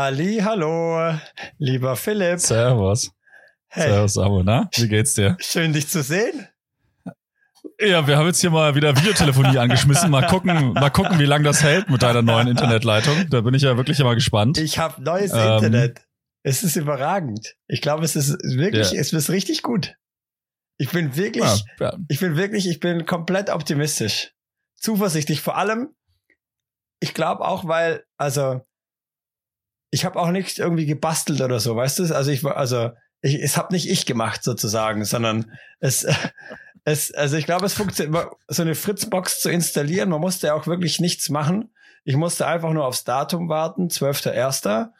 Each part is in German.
Halli, hallo, lieber Philipp. Servus. Hey, Servus, Samu, na? Wie geht's dir? schön dich zu sehen. Ja, wir haben jetzt hier mal wieder Videotelefonie angeschmissen. Mal gucken, mal gucken, wie lange das hält mit deiner neuen Internetleitung. Da bin ich ja wirklich immer gespannt. Ich habe neues Ähm. Internet. Es ist überragend. Ich glaube, es ist wirklich, Ja. es ist richtig gut. Ich bin wirklich, Ja, ja. ich bin wirklich, ich bin komplett optimistisch. Zuversichtlich. Vor allem, ich glaube auch, weil, also, ich habe auch nicht irgendwie gebastelt oder so, weißt du? Also ich war, also, ich, es habe nicht ich gemacht sozusagen, sondern es, es, also ich glaube, es funktioniert, so eine Fritzbox zu installieren, man musste auch wirklich nichts machen. Ich musste einfach nur aufs Datum warten, 12.01.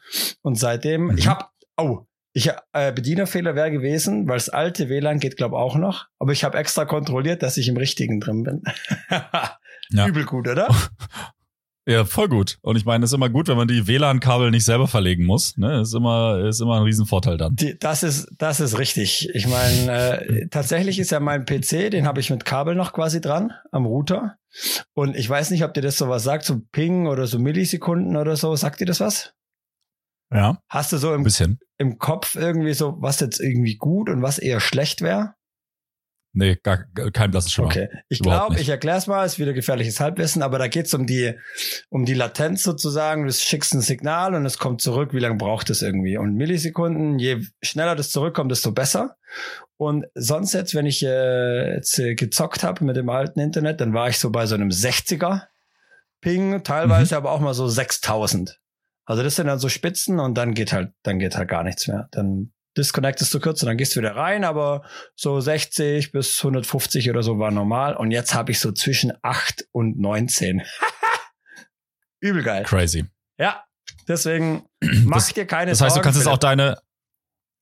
Und seitdem, Mhm. ich habe, oh, ich äh, Bedienerfehler wäre gewesen, weil das alte WLAN geht, glaube auch noch. Aber ich habe extra kontrolliert, dass ich im richtigen drin bin. Ja. Übel gut, oder? ja, voll gut. Und ich meine, es ist immer gut, wenn man die WLAN-Kabel nicht selber verlegen muss. Ne? Ist immer, ist immer ein Riesenvorteil dann. Die, das ist, das ist richtig. Ich meine, äh, tatsächlich ist ja mein PC, den habe ich mit Kabel noch quasi dran am Router. Und ich weiß nicht, ob dir das sowas sagt, so Ping oder so Millisekunden oder so. Sagt dir das was? Ja. Hast du so im, bisschen. im Kopf irgendwie so, was jetzt irgendwie gut und was eher schlecht wäre? Nee, gar, kein blasses Schimmer. Okay. Ich glaube, ich erkläre es mal, ist wieder gefährliches Halbwissen, aber da geht es um die, um die Latenz sozusagen. Du schickst ein Signal und es kommt zurück, wie lange braucht es irgendwie? Und Millisekunden, je schneller das zurückkommt, desto besser. Und sonst jetzt, wenn ich äh, jetzt äh, gezockt habe mit dem alten Internet, dann war ich so bei so einem 60er Ping, teilweise Mhm. aber auch mal so 6000. Also das sind dann so Spitzen und dann geht halt, dann geht halt gar nichts mehr. Dann disconnectest du kurz und dann gehst du wieder rein, aber so 60 bis 150 oder so war normal. Und jetzt habe ich so zwischen 8 und 19. Übel geil. Crazy. Ja, deswegen mach Das, dir keine das heißt, du Sorgen. kannst jetzt auch deine,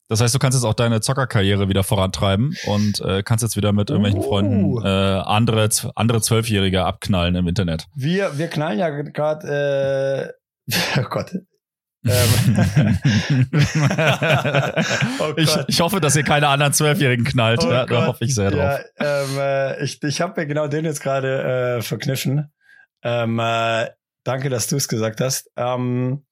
das heißt, du kannst jetzt auch deine Zockerkarriere wieder vorantreiben und äh, kannst jetzt wieder mit irgendwelchen Uh. Freunden äh, andere, andere Zwölfjährige abknallen im Internet. Wir, wir knallen ja gerade, äh, oh Gott. Ähm, oh ich, ich hoffe, dass ihr keine anderen Zwölfjährigen knallt. Oh ja, da hoffe ich sehr drauf. Ja, ähm, äh, ich ich habe mir genau den jetzt gerade äh, verkniffen. Ähm, äh, danke, dass du es gesagt hast. Ähm,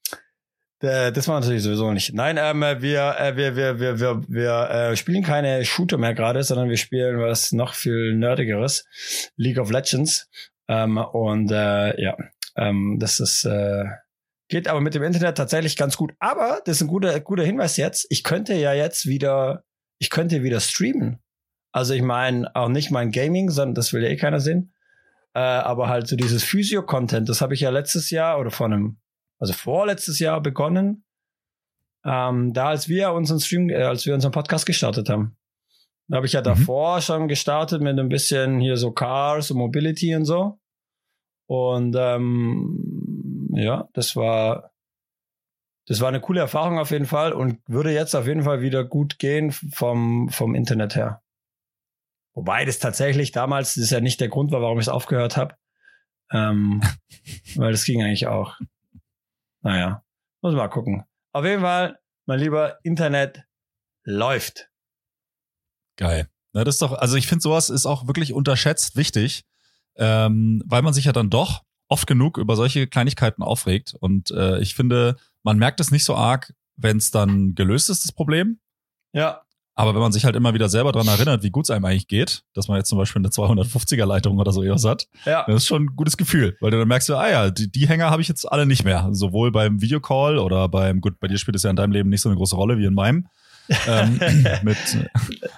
äh, das war natürlich sowieso nicht. Nein, ähm, äh, wir, äh, wir, wir, wir, wir, wir äh, spielen keine Shooter mehr gerade, sondern wir spielen was noch viel nerdigeres. League of Legends. Ähm, und ja, das ist geht aber mit dem Internet tatsächlich ganz gut. Aber das ist ein guter, guter Hinweis jetzt. Ich könnte ja jetzt wieder, ich könnte wieder streamen. Also ich meine auch nicht mein Gaming, sondern das will ja eh keiner sehen. Äh, aber halt so dieses Physio-Content, das habe ich ja letztes Jahr oder vor einem, also vorletztes Jahr begonnen. Ähm, da als wir unseren Stream, äh, als wir unseren Podcast gestartet haben. Da habe ich ja Mhm. davor schon gestartet mit ein bisschen hier so Cars und Mobility und so. Und ähm, ja, das war das war eine coole Erfahrung auf jeden Fall und würde jetzt auf jeden Fall wieder gut gehen vom, vom Internet her. Wobei das tatsächlich damals, das ist ja nicht der Grund war, warum ich es aufgehört habe. Ähm, weil das ging eigentlich auch. Naja, muss mal gucken. Auf jeden Fall, mein lieber Internet läuft. Geil. Na, das ist doch, also ich finde, sowas ist auch wirklich unterschätzt wichtig, ähm, weil man sich ja dann doch oft genug über solche Kleinigkeiten aufregt. Und äh, ich finde, man merkt es nicht so arg, wenn es dann gelöst ist, das Problem. Ja, Aber wenn man sich halt immer wieder selber dran erinnert, wie gut es einem eigentlich geht, dass man jetzt zum Beispiel eine 250er Leitung oder so EOS hat, ja. das ist schon ein gutes Gefühl, weil du dann merkst du, ah ja, die, die Hänger habe ich jetzt alle nicht mehr. Sowohl beim Videocall oder beim, gut, bei dir spielt es ja in deinem Leben nicht so eine große Rolle wie in meinem. Ähm, mit,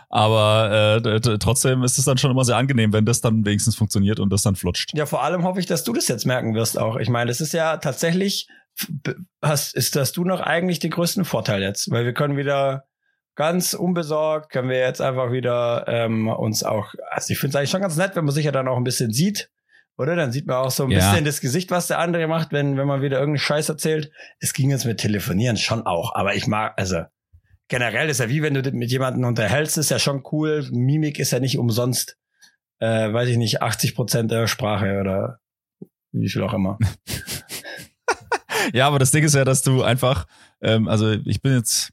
aber äh, trotzdem ist es dann schon immer sehr angenehm, wenn das dann wenigstens funktioniert und das dann flutscht. Ja, vor allem hoffe ich, dass du das jetzt merken wirst auch. Ich meine, das ist ja tatsächlich, hast, ist das du noch eigentlich den größten Vorteil jetzt, weil wir können wieder ganz unbesorgt, können wir jetzt einfach wieder ähm, uns auch, also ich finde es eigentlich schon ganz nett, wenn man sich ja dann auch ein bisschen sieht Oder? Dann sieht man auch so ein Ja. bisschen das Gesicht, was der andere macht, wenn, wenn man wieder irgendeinen Scheiß erzählt. Es ging jetzt mit Telefonieren schon auch, aber ich mag, also generell ist ja wie wenn du dich mit jemandem unterhältst, ist ja schon cool. Mimik ist ja nicht umsonst, äh, weiß ich nicht, 80 Prozent der Sprache oder wie viel auch immer. Ja, aber das Ding ist ja, dass du einfach, ähm, also ich bin jetzt,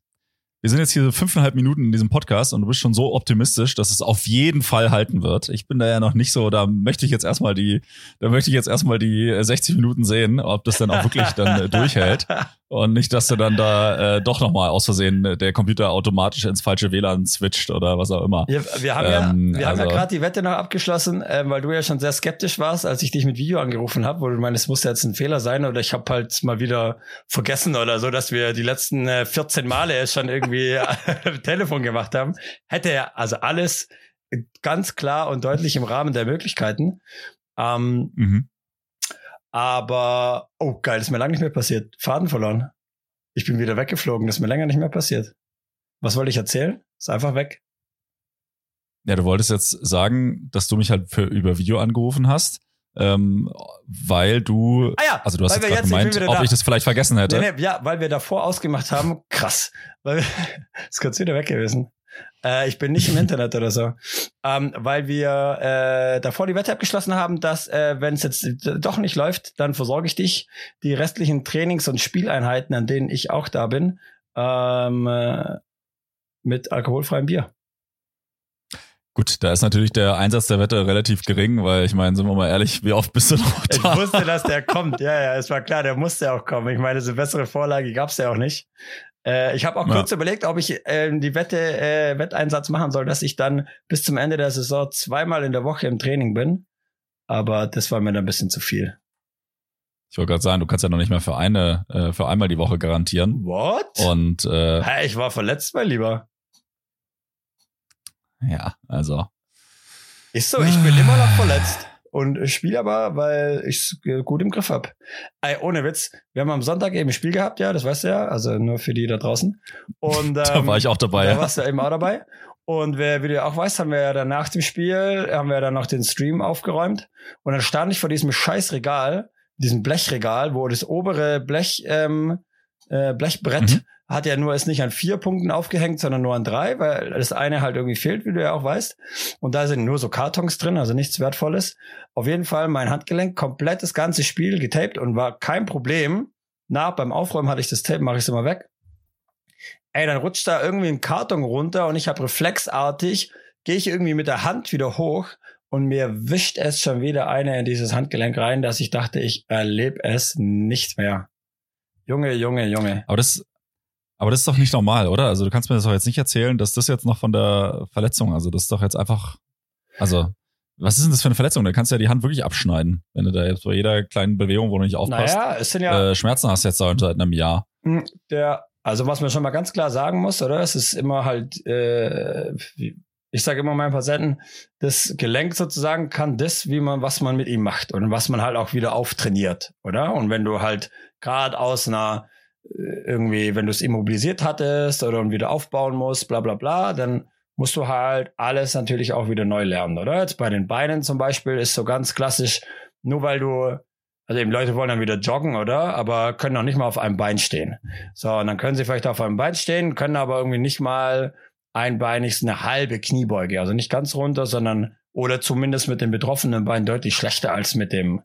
wir sind jetzt hier so fünfeinhalb Minuten in diesem Podcast und du bist schon so optimistisch, dass es auf jeden Fall halten wird. Ich bin da ja noch nicht so, da möchte ich jetzt erstmal die, da möchte ich jetzt erstmal die äh, 60 Minuten sehen, ob das dann auch wirklich dann äh, durchhält. Und nicht, dass du dann da äh, doch nochmal aus Versehen äh, der Computer automatisch ins falsche WLAN switcht oder was auch immer. Wir, wir haben Ähm, ja, wir haben ja also- gerade die Wette noch abgeschlossen, ähm, weil du ja schon sehr skeptisch warst, als ich dich mit Video angerufen habe, wo du meinst, es muss ja jetzt ein Fehler sein oder ich habe halt mal wieder vergessen oder so, dass wir die letzten äh, 14 Male schon irgendwie am Telefon gemacht haben. Hätte ja also alles ganz klar und deutlich im Rahmen der Möglichkeiten. Ähm, Mhm. Aber, oh geil, das ist mir lange nicht mehr passiert. Faden verloren. Ich bin wieder weggeflogen, das ist mir länger nicht mehr passiert. Was wollte ich erzählen? Ist einfach weg. Ja, du wolltest jetzt sagen, dass du mich halt für, über Video angerufen hast, ähm, weil du, Ah ja, also du hast jetzt gerade jetzt- gemeint, ob da. ich das vielleicht vergessen hätte. Nee, nee, ja, weil wir davor ausgemacht haben, krass. Weil wir, ist kurz wieder weg gewesen. Äh, ich bin nicht im Internet oder so. Ähm, weil wir äh, davor die Wette abgeschlossen haben, dass, äh, wenn es jetzt doch nicht läuft, dann versorge ich dich die restlichen Trainings- und Spieleinheiten, an denen ich auch da bin, ähm, äh, mit alkoholfreiem Bier. Gut, da ist natürlich der Einsatz der Wette relativ gering, weil ich meine, sind wir mal ehrlich, wie oft bist du noch Ich da? wusste, dass der kommt. Ja, ja, es war klar, der musste auch kommen. Ich meine, so bessere Vorlage gab's ja auch nicht. Äh, ich habe auch Ja. kurz überlegt, ob ich äh, die Wette, äh, Wetteinsatz machen soll, dass ich dann bis zum Ende der Saison zweimal in der Woche im Training bin. Aber das war mir dann ein bisschen zu viel. Ich wollte gerade sagen, du kannst ja noch nicht mehr für eine, äh, für einmal die Woche garantieren. What? Und äh, Hä, ich war verletzt, mein Lieber. ja, also. Ist so, ich bin immer noch verletzt. Und spiele aber, weil ich es gut im Griff hab. Ey, ohne Witz, wir haben am Sonntag eben ein Spiel gehabt, ja, das weißt du ja, also nur für die da draußen. Und, Da ähm, war ich auch dabei. Da Ja. warst du eben auch dabei. Und wer, wie du ja auch weißt, haben wir ja dann nach dem Spiel, haben wir dann noch den Stream aufgeräumt. Und dann stand ich vor diesem scheiß Regal, diesem Blechregal, wo das obere Blech, ähm, äh, Blechbrett Mhm. Hat ja nur, ist nicht an vier Punkten aufgehängt, sondern nur an drei, weil das eine halt irgendwie fehlt, wie du ja auch weißt. Und da sind nur so Kartons drin, also nichts Wertvolles. Auf jeden Fall mein Handgelenk, komplett das ganze Spiel getaped und war kein Problem. Na, beim Aufräumen hatte ich das Tape, mache ich es immer weg. Ey, dann rutscht da irgendwie ein Karton runter und ich habe reflexartig, gehe ich irgendwie mit der Hand wieder hoch und mir wischt es schon wieder eine in dieses Handgelenk rein, dass ich dachte, ich erlebe es nicht mehr. Junge, Junge, Junge. Aber das, aber das ist doch nicht normal, oder? Also du kannst mir das doch jetzt nicht erzählen, dass das jetzt noch von der Verletzung, also das ist doch jetzt einfach, also was ist denn das für eine Verletzung? Da kannst du ja die Hand wirklich abschneiden, wenn du da jetzt bei jeder kleinen Bewegung, wo du nicht aufpasst, Naja, es sind ja äh, Schmerzen hast jetzt seit einem Jahr. Hm, Der, also was man schon mal ganz klar sagen muss, oder? Es ist immer halt, äh, ich sage immer meinen Patienten, das Gelenk sozusagen kann das, wie man, was man mit ihm macht und was man halt auch wieder auftrainiert, oder? Und wenn du halt gerade aus einer irgendwie, wenn du es immobilisiert hattest oder wieder aufbauen musst, bla bla bla, dann musst du halt alles natürlich auch wieder neu lernen, oder? Jetzt bei den Beinen zum Beispiel ist so ganz klassisch, nur weil du also eben Leute wollen dann wieder joggen, oder? Aber können noch nicht mal auf einem Bein stehen. So, und dann können sie vielleicht auf einem Bein stehen, können aber irgendwie nicht mal einbeinig eine halbe Kniebeuge. Also nicht ganz runter, sondern oder zumindest mit dem betroffenen Bein deutlich schlechter als mit dem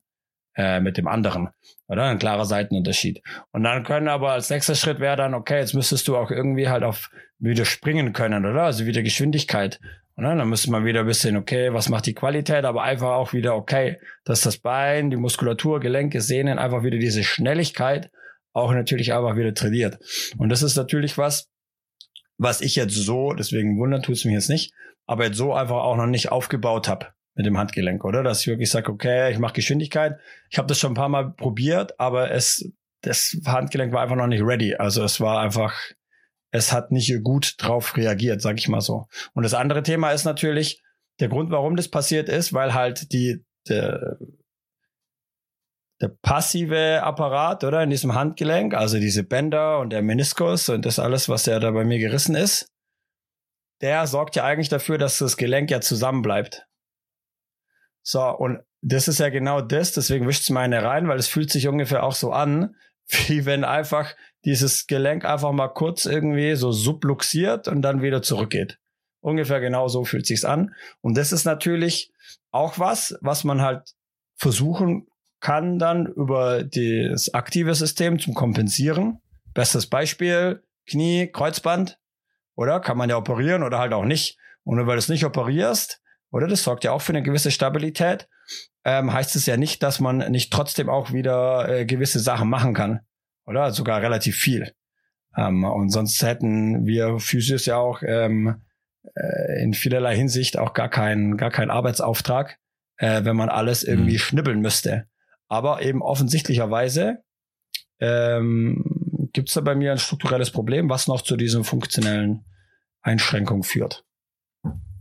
äh, mit dem anderen. Oder? Ein klarer Seitenunterschied. Und dann können aber als nächster Schritt wäre dann, okay, jetzt müsstest du auch irgendwie halt auf wieder springen können, oder? Also wieder Geschwindigkeit. Oder? Dann müsste man wieder ein bisschen, okay, was macht die Qualität, aber einfach auch wieder, okay, dass das Bein, die Muskulatur, Gelenke, Sehnen einfach wieder diese Schnelligkeit auch natürlich einfach wieder trainiert. Und das ist natürlich was, was ich jetzt so, deswegen wundern tut's mich jetzt nicht, aber jetzt so einfach auch noch nicht aufgebaut habe mit dem Handgelenk, oder? Dass ich wirklich sage, okay, ich mache Geschwindigkeit. Ich habe das schon ein paar Mal probiert, aber es, das Handgelenk war einfach noch nicht ready. Also es war einfach, es hat nicht gut drauf reagiert, sag ich mal so. Und das andere Thema ist natürlich, der Grund, warum das passiert ist, weil halt die, der, der passive Apparat, oder, in diesem Handgelenk, also diese Bänder und der Meniskus und das alles, was ja da bei mir gerissen ist, der sorgt ja eigentlich dafür, dass das Gelenk ja zusammen bleibt. So, und das ist ja genau das, deswegen wischt es meine rein, weil es fühlt sich ungefähr auch so an, wie wenn einfach dieses Gelenk einfach mal kurz irgendwie so subluxiert und dann wieder zurückgeht. Ungefähr genau so fühlt sich's an. Und das ist natürlich auch was, was man halt versuchen kann dann über das aktive System zum Kompensieren. Bestes Beispiel, Knie, Kreuzband, oder? Kann man ja operieren oder halt auch nicht. Und nur weil du es nicht operierst, oder? Das sorgt ja auch für eine gewisse Stabilität. Ähm, heißt es ja nicht, dass man nicht trotzdem auch wieder äh, gewisse Sachen machen kann. Oder? Sogar relativ viel. Ähm, und sonst hätten wir Physios ja auch ähm, äh, in vielerlei Hinsicht auch gar keinen gar keinen Arbeitsauftrag, äh, wenn man alles irgendwie mhm. schnibbeln müsste. Aber eben offensichtlicherweise ähm, gibt es da bei mir ein strukturelles Problem, was noch zu diesem funktionellen Einschränkung führt.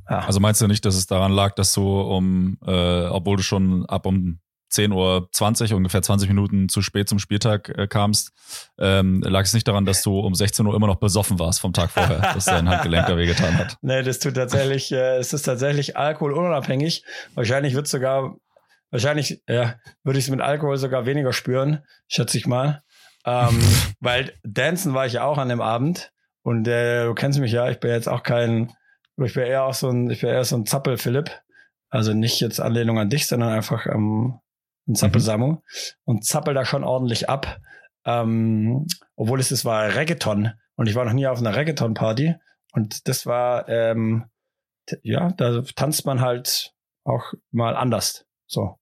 Ja. Also meinst du nicht, dass es daran lag, dass du um, äh, obwohl du schon ab um 10.20 Uhr, ungefähr 20 Minuten zu spät zum Spieltag äh, kamst, ähm, lag es nicht daran, dass du um 16 Uhr immer noch besoffen warst vom Tag vorher, dass dein Handgelenk da wehgetan hat? Nee, das tut tatsächlich, äh, es ist tatsächlich alkoholunabhängig. Wahrscheinlich wird sogar, wahrscheinlich, ja, würde ich es mit Alkohol sogar weniger spüren, schätze ich mal. Ähm, weil Dancen war ich ja auch an dem Abend und äh, du kennst mich ja, ich bin jetzt auch kein, ich bin eher auch so ein, ich bin eher so ein Zappel-Philipp. Also nicht jetzt Anlehnung an dich, sondern einfach ähm, ein Zappelsamu mhm. und zappel da schon ordentlich ab. Ähm, obwohl es das war Reggaeton und ich war noch nie auf einer Reggaeton-Party und das war ähm, ja, da tanzt man halt auch mal anders. So.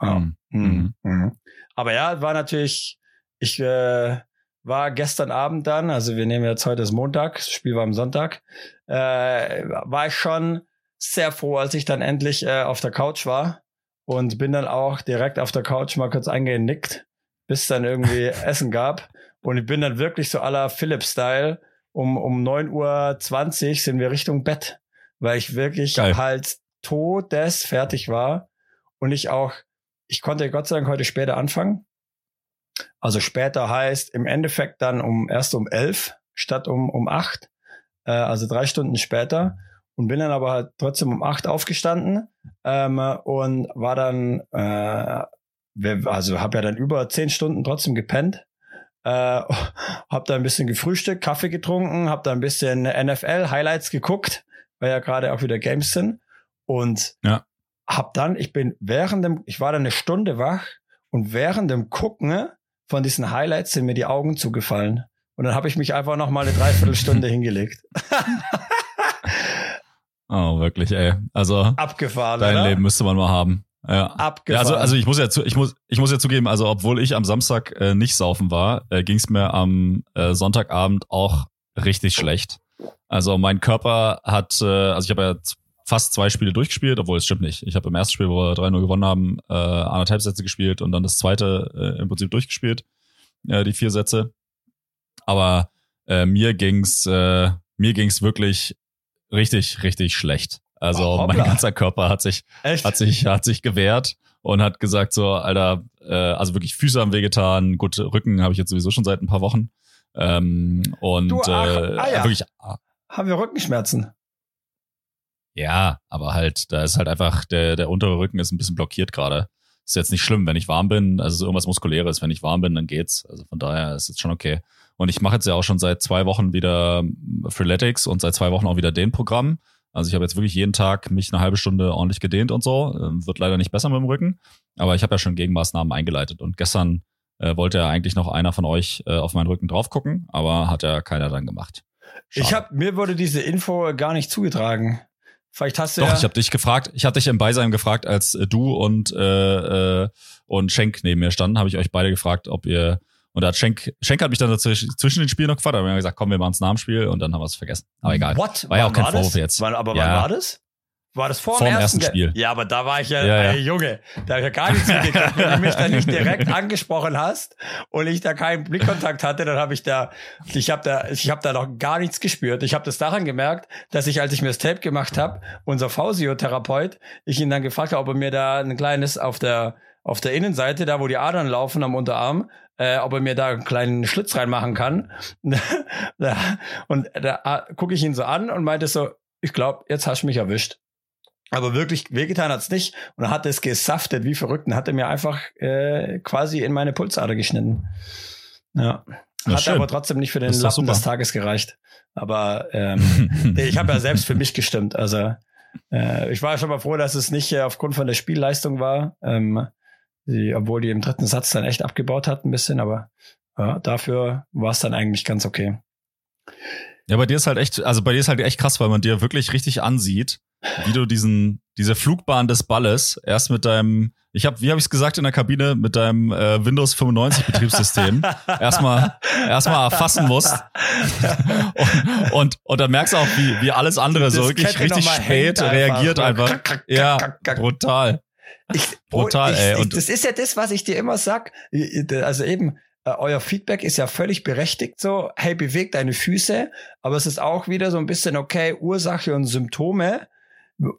Ja. Mhm. Mhm. Mhm. Aber ja, war natürlich, ich äh, war gestern Abend dann, also wir nehmen jetzt heute ist Montag, das Spiel war am Sonntag, äh, war ich schon sehr froh, als ich dann endlich äh, auf der Couch war und bin dann auch direkt auf der Couch mal kurz eingenickt, bis dann irgendwie Essen gab. Und ich bin dann wirklich so aller Philipp-Style. Um, um 9.20 Uhr sind wir Richtung Bett, weil ich wirklich Geil. halt todes fertig war. Und ich auch, ich konnte Gott sei Dank heute später anfangen. Also später heißt im Endeffekt dann um erst um elf statt um, um acht. Äh, also drei Stunden später und bin dann aber halt trotzdem um acht aufgestanden ähm, und war dann, äh, also habe ja dann über zehn Stunden trotzdem gepennt. Äh, hab da ein bisschen gefrühstückt, Kaffee getrunken, hab da ein bisschen NFL Highlights geguckt, weil ja gerade auch wieder Games sind und ja. hab dann, ich bin während dem, ich war dann eine Stunde wach und während dem Gucken von diesen Highlights sind mir die Augen zugefallen und dann habe ich mich einfach noch mal eine Dreiviertelstunde hingelegt. Oh, wirklich, ey. Also abgefahren. Dein oder? Leben müsste man mal haben. Ja. Abgefahren. Ja, also, also ich muss ja zu, ich muss, ich muss ja zugeben, also obwohl ich am Samstag äh, nicht saufen war, äh, ging es mir am äh, Sonntagabend auch richtig schlecht. Also mein Körper hat, äh, also ich habe ja fast zwei Spiele durchgespielt, obwohl es stimmt nicht. Ich habe im ersten Spiel, wo wir 3-0 gewonnen haben, äh, anderthalb Sätze gespielt und dann das zweite äh, im Prinzip durchgespielt, äh, die vier Sätze. Aber äh, mir ging's, äh, mir ging's wirklich richtig, richtig schlecht. Also oh, mein ganzer Körper hat sich, Echt? hat sich, hat sich gewehrt und hat gesagt so, Alter, äh, also wirklich Füße haben wehgetan, gut, Rücken habe ich jetzt sowieso schon seit ein paar Wochen. Ähm, und du, ach, äh, ah, ja. wirklich. Haben wir Rückenschmerzen? Ja, aber halt, da ist halt einfach, der, der untere Rücken ist ein bisschen blockiert gerade. Ist jetzt nicht schlimm, wenn ich warm bin, also irgendwas Muskuläres, wenn ich warm bin, dann geht's. Also von daher ist es schon okay. Und ich mache jetzt ja auch schon seit zwei Wochen wieder Freeletics und seit zwei Wochen auch wieder den Programm. Also ich habe jetzt wirklich jeden Tag mich eine halbe Stunde ordentlich gedehnt und so. Ähm, wird leider nicht besser mit dem Rücken, aber ich habe ja schon Gegenmaßnahmen eingeleitet. Und gestern äh, wollte ja eigentlich noch einer von euch äh, auf meinen Rücken drauf gucken, aber hat ja keiner dann gemacht. Schade. Ich habe mir wurde diese Info gar nicht zugetragen. Vielleicht hast du Doch, ja ich habe dich gefragt, ich habe dich im Beisein gefragt, als äh, du und äh, äh, und Schenk neben mir standen, habe ich euch beide gefragt, ob ihr und da hat Schenk, Schenk hat mich dann dazwischen, zwischen den Spielen noch gefragt, aber wir haben gesagt, komm, wir machen es nach dem Spiel und dann haben wir es vergessen. Aber egal. What? War ja auch kein Vorwurf jetzt. Wann, aber wann war das? War das vor, dem ersten, ersten Spiel? Ja, aber da war ich ja, ja, ja. Ey, Junge, da habe ich ja gar nichts mitgekriegt. Wenn du mich da nicht direkt angesprochen hast und ich da keinen Blickkontakt hatte, dann habe ich da, ich habe da, ich habe da noch gar nichts gespürt. Ich habe das daran gemerkt, dass ich, als ich mir das Tape gemacht habe, unser Physiotherapeut, ich ihn dann gefragt habe, ob er mir da ein kleines auf der auf der Innenseite, da wo die Adern laufen am Unterarm, äh, ob er mir da einen kleinen Schlitz reinmachen kann. und da gucke ich ihn so an und meinte so, ich glaube, jetzt hast du mich erwischt. Aber wirklich wehgetan hat's nicht. Und er hat es gesaftet wie verrückt und hat er mir einfach äh, quasi in meine Pulsader geschnitten. Ja. Ja, hat schön. aber trotzdem nicht für den Lappen super. des Tages gereicht. Aber ähm, ich habe ja selbst für mich gestimmt. Also äh, ich war schon mal froh, dass es nicht äh, aufgrund von der Spielleistung war. Ähm, die, obwohl die im dritten Satz dann echt abgebaut hat ein bisschen, aber ja, dafür war es dann eigentlich ganz okay. Ja, bei dir ist halt echt, also bei dir ist halt echt krass, weil man dir wirklich richtig ansieht, wie du diesen, diese Flugbahn des Balles erst mit deinem, ich habe, wie habe ich es gesagt in der Kabine, mit deinem äh, Windows 95 Betriebssystem erstmal erstmal erfassen musst und, und und dann merkst du auch, wie wie alles andere so wirklich richtig spät reagiert einfach. Kack, kack, Ja, brutal. Ich, Brutal, ich, ey, und- das ist ja das, was ich dir immer sag. Also eben, äh, euer Feedback ist ja völlig berechtigt so, hey, beweg deine Füße, aber es ist auch wieder so ein bisschen, okay, Ursache und Symptome.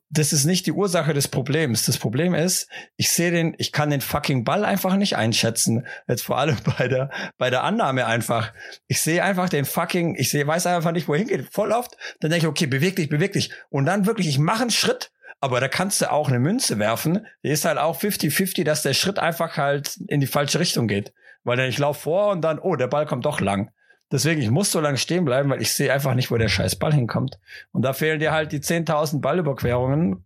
Das ist nicht die Ursache des Problems. Das Problem ist, ich sehe den, ich kann den fucking Ball einfach nicht einschätzen. Jetzt vor allem bei der, bei der Annahme einfach. Ich sehe einfach den fucking, ich sehe, weiß einfach nicht, wohin geht. Voll oft. Dann denke ich, okay, beweg dich, beweg dich. Und dann wirklich, ich mache einen Schritt, aber da kannst du auch eine Münze werfen. Die ist halt auch 50-50, dass der Schritt einfach halt in die falsche Richtung geht. Weil dann ich laufe vor und dann, oh, der Ball kommt doch lang. Deswegen, ich muss so lange stehen bleiben, weil ich sehe einfach nicht, wo der scheiß Ball hinkommt. Und da fehlen dir halt die 10.000 Ballüberquerungen,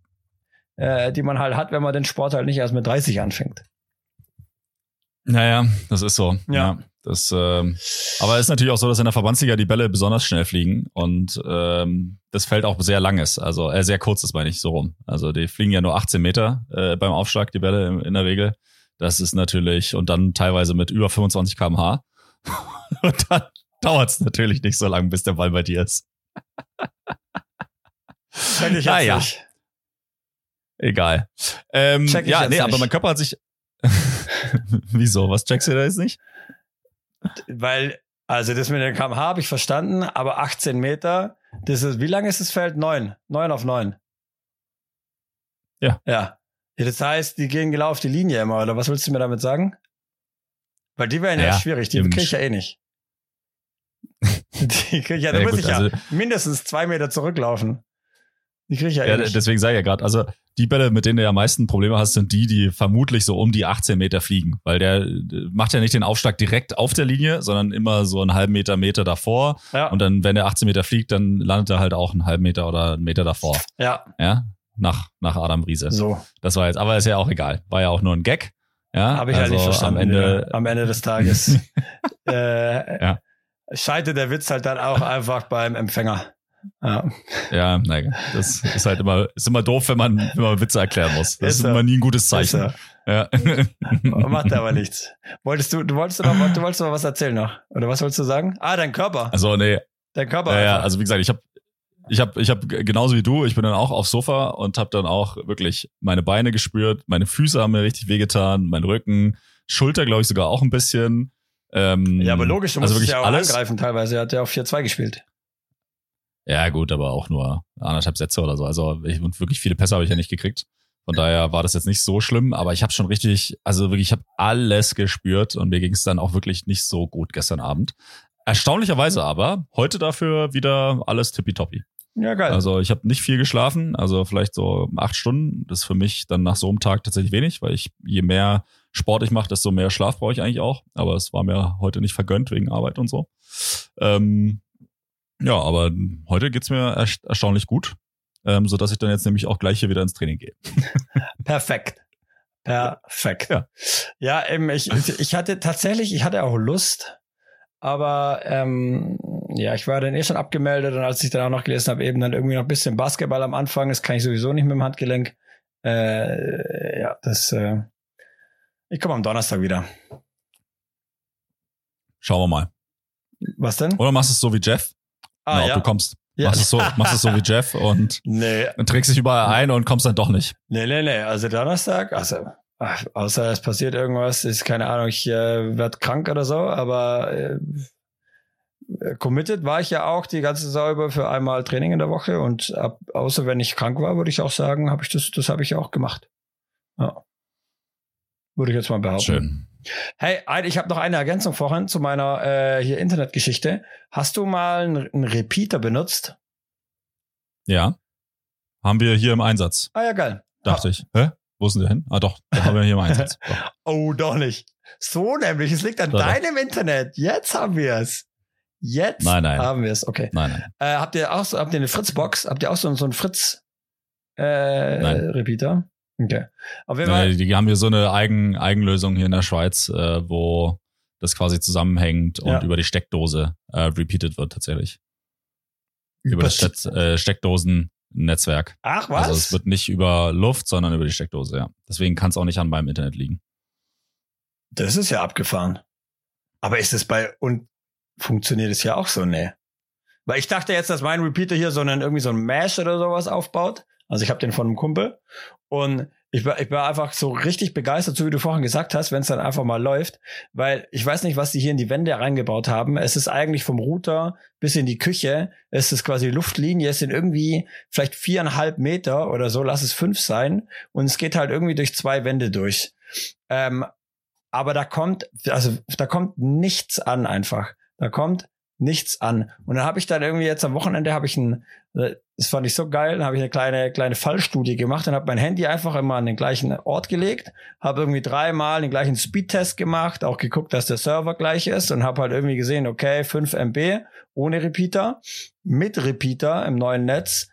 äh, die man halt hat, wenn man den Sport halt nicht erst mit 30 anfängt. Naja, das ist so. Ja. Ja. das, ähm, aber es ist natürlich auch so, dass in der Verbandsliga die Bälle besonders schnell fliegen und ähm, das Feld auch sehr lang ist. Also äh, sehr kurz ist, meine ich, so rum. Also die fliegen ja nur 18 Meter äh, beim Aufschlag, die Bälle in, in der Regel. Das ist natürlich, und dann teilweise mit über 25 kmh. und dann dauert es natürlich nicht so lange, bis der Ball bei dir ist. Check ich jetzt Ah, ja. nicht. Egal. Ähm, ja, nee, aber nicht. mein Körper hat sich. Wieso? Was checkst du da jetzt nicht? Weil, also das mit den kmh habe ich verstanden, aber 18 Meter, das ist, wie lang ist das Feld? Neun. Neun auf neun. Ja. Ja. Ja, Das heißt, die gehen genau auf die Linie immer, oder was willst du mir damit sagen? Weil die wären ja, Ja, schwierig, die im krieg ich ja eh nicht. Die krieg ich ja, da Ja, muss ich ja also- mindestens zwei Meter zurücklaufen. Die krieg ich ja, Ja, eh nicht. deswegen sage ich ja gerade, also die Bälle, mit denen du ja am meisten Probleme hast, sind die, die vermutlich so um die 18 Meter fliegen, weil der äh, macht ja nicht den Aufschlag direkt auf der Linie, sondern immer so einen halben Meter, Meter davor. ja, Und dann, wenn der 18 Meter fliegt, dann landet er halt auch einen halben Meter oder einen Meter davor. ja, Ja, nach, nach Adam Riese. so. Das war jetzt, aber ist ja auch egal. War ja auch nur ein Gag. Ja, Habe ich halt nicht also verstanden. Am Ende, ja. am Ende des Tages. äh, Ja. Scheitert der Witz halt dann auch einfach beim Empfänger. Ja. ja, nein, das ist halt immer, ist immer doof, wenn man, wenn man Witze erklären muss. Das Ist ist, immer nie ein gutes Zeichen. Ja. Macht aber nichts. Wolltest du, du wolltest noch, du wolltest noch was erzählen noch? Oder was wolltest du sagen? Ah, dein Körper. Also, nee, Dein Körper. Ja, ja, also wie gesagt, ich habe ich habe ich habe genauso wie du, ich bin dann auch aufs Sofa und habe dann auch wirklich meine Beine gespürt, meine Füße haben mir richtig wehgetan, mein Rücken, Schulter glaube ich sogar auch ein bisschen. Ähm, ja, aber logisch, du musst also wirklich ja auch alles. angreifen teilweise. Er hat ja auf 4-2 gespielt. Ja, gut, aber auch nur anderthalb Sätze oder so. Also ich, und wirklich viele Pässe habe ich ja nicht gekriegt. Von daher war das jetzt nicht so schlimm, aber ich habe schon richtig, also wirklich, ich habe alles gespürt und mir ging es dann auch wirklich nicht so gut gestern Abend. Erstaunlicherweise aber heute dafür wieder alles tippitoppi. Ja, geil. Also ich habe nicht viel geschlafen, also vielleicht so acht Stunden. Das ist für mich dann nach so einem Tag tatsächlich wenig, weil ich je mehr Sport ich mache, desto mehr Schlaf brauche ich eigentlich auch. Aber es war mir heute nicht vergönnt wegen Arbeit und so. Ähm, ja, aber heute geht's mir erst- erstaunlich gut, ähm, so dass ich dann jetzt nämlich auch gleich hier wieder ins Training gehe. Perfekt. Perfekt. Ja. Ja, eben, ich, ich hatte tatsächlich, ich hatte auch Lust, aber ähm, ja, ich war dann eh schon abgemeldet und als ich dann auch noch gelesen habe, eben dann irgendwie noch ein bisschen Basketball am Anfang, das kann ich sowieso nicht mit dem Handgelenk. Äh, ja, das, äh, ich komme am Donnerstag wieder. Schauen wir mal. Was denn? Oder machst du es so wie Jeff? Ah, Na, ob ja. du kommst. ja. Machst es so, machst es so wie Jeff und Nee, dann trägst dich überall ein und kommst dann doch nicht. nee, nee, nee. Also Donnerstag, also außer es passiert irgendwas, ist keine Ahnung, ich äh, werd krank oder so, aber äh, committed war ich ja auch die ganze Saison über für einmal Training in der Woche und ab, außer wenn ich krank war, würde ich auch sagen, habe ich das, das habe ich auch gemacht. Ja. Würde ich jetzt mal behaupten. Schön. Hey, ich habe noch eine Ergänzung vorhin zu meiner äh, hier Internetgeschichte. Hast du mal einen, einen Repeater benutzt? Ja. haben wir hier im Einsatz. Ah ja, geil. Dachte ich. Hä? Wo sind die hin? Ah doch, da haben wir hier im Einsatz. Oh, doch nicht. So nämlich, es liegt an doch. deinem Internet. Jetzt haben wir es. Jetzt Nein, nein. haben wir es. Okay. Nein, nein. Äh, habt ihr auch so, habt ihr eine Fritzbox? Habt ihr auch so, so einen Fritz äh. Repeater? Okay. Auf jeden Fall. Nee, die haben hier so eine Eigen, Eigenlösung hier in der Schweiz, äh, wo das quasi zusammenhängt und Ja. über die Steckdose äh, repeated wird tatsächlich. Über das Steck, äh, Steckdosen-Netzwerk. Ach was? Also es wird nicht über Luft, sondern über die Steckdose, ja. Deswegen kann es auch nicht an meinem Internet liegen. das ist ja abgefahren. Aber ist es bei und funktioniert es ja auch so? Nee. Weil ich dachte jetzt, dass mein Repeater hier so einen irgendwie so ein Mesh oder sowas aufbaut. Also ich habe den von einem Kumpel und ich war, ich war einfach so richtig begeistert, so wie du vorhin gesagt hast, wenn es dann einfach mal läuft, weil ich weiß nicht, was die hier in die Wände reingebaut haben. Es ist eigentlich vom Router bis in die Küche, es ist quasi Luftlinie, es sind irgendwie vielleicht viereinhalb Meter oder so, lass es fünf sein und es geht halt irgendwie durch zwei Wände durch. Ähm, aber da kommt, also da kommt nichts an einfach. Da kommt nichts an. Und dann habe ich dann irgendwie jetzt am Wochenende habe ich ein, äh, das fand ich so geil, dann habe ich eine kleine kleine Fallstudie gemacht und habe mein Handy einfach immer an den gleichen Ort gelegt, habe irgendwie dreimal den gleichen Speedtest gemacht, auch geguckt, dass der Server gleich ist und habe halt irgendwie gesehen, okay, 5 MB ohne Repeater, mit Repeater im neuen Netz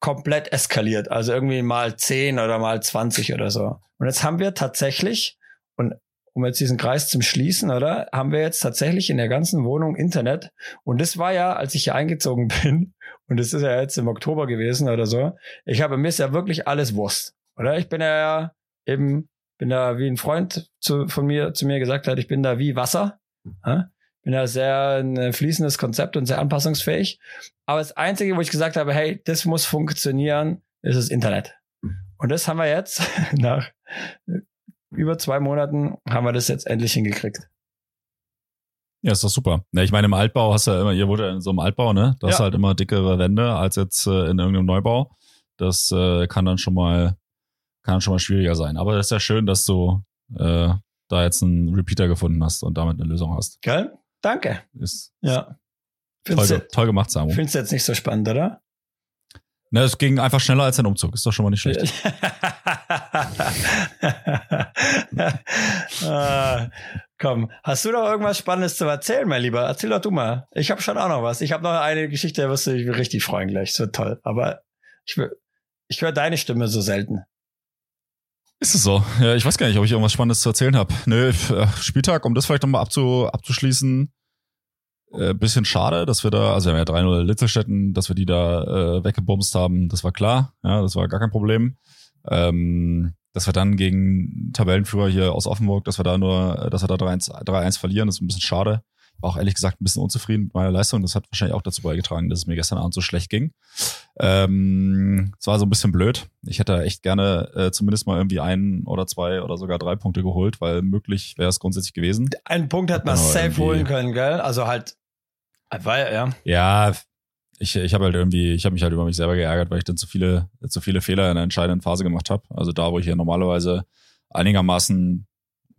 komplett eskaliert, also irgendwie mal 10 oder mal 20 oder so. Und jetzt haben wir tatsächlich und um jetzt diesen Kreis zum Schließen, oder? Haben wir jetzt tatsächlich in der ganzen Wohnung Internet. Und das war ja, als ich hier eingezogen bin, und das ist ja jetzt im Oktober gewesen oder so, ich habe mir ist ja wirklich alles Wurst, oder? Ich bin ja eben, bin da wie ein Freund zu, von mir, zu mir gesagt hat, ich bin da wie Wasser. Ja? Bin da sehr ein fließendes Konzept und sehr anpassungsfähig. Aber das Einzige, wo ich gesagt habe, hey, das muss funktionieren, ist das Internet. Und das haben wir jetzt nach über zwei Monaten haben wir das jetzt endlich hingekriegt. Ja, ist doch super. Ja, ich meine, im Altbau hast du ja immer, ihr ja in so einem Altbau, ne? Da hast Ja. du halt immer dickere Wände als jetzt äh, in irgendeinem Neubau. Das äh, kann dann schon mal, kann schon mal schwieriger sein. Aber das ist ja schön, dass du äh, da jetzt einen Repeater gefunden hast und damit eine Lösung hast. Gell? Danke. Ist Ja. toll, toll gemacht, Samu. findest du jetzt nicht so spannend, oder? Ne, es ging einfach schneller als ein Umzug. Ist doch schon mal nicht schlecht. ah, komm, hast du noch irgendwas Spannendes zu erzählen, mein Lieber? Erzähl doch du mal. Ich habe schon auch noch was. Ich habe noch eine Geschichte, da wirst du dich richtig freuen gleich. So toll. Aber ich, ich höre deine Stimme so selten. Ist es so? Ja, ich weiß gar nicht, ob ich irgendwas Spannendes zu erzählen habe. Nö, äh, Spieltag, um das vielleicht nochmal abzu, abzuschließen. Äh, bisschen schade, dass wir da, also wir haben ja 3-0 Litzelstetten, dass wir die da äh, weggebumst haben, das war klar. Ja, das war gar kein Problem. Ähm, dass wir dann gegen Tabellenführer hier aus Offenburg, dass wir da nur, äh, dass wir da 3-1 3-1 verlieren, ist ein bisschen schade. War auch ehrlich gesagt ein bisschen unzufrieden mit meiner Leistung. Das hat wahrscheinlich auch dazu beigetragen, dass es mir gestern Abend so schlecht ging. Ähm, es war so ein bisschen blöd. Ich hätte echt gerne äh, zumindest mal irgendwie ein oder zwei oder sogar drei Punkte geholt, weil möglich wäre es grundsätzlich gewesen. Einen Punkt hat man Genau, safe holen können, gell? Also halt, weil, ja. Ja, ich, ich habe halt irgendwie, ich habe mich halt über mich selber geärgert, weil ich dann zu viele, zu viele Fehler in der entscheidenden Phase gemacht habe. Also da, wo ich ja normalerweise einigermaßen,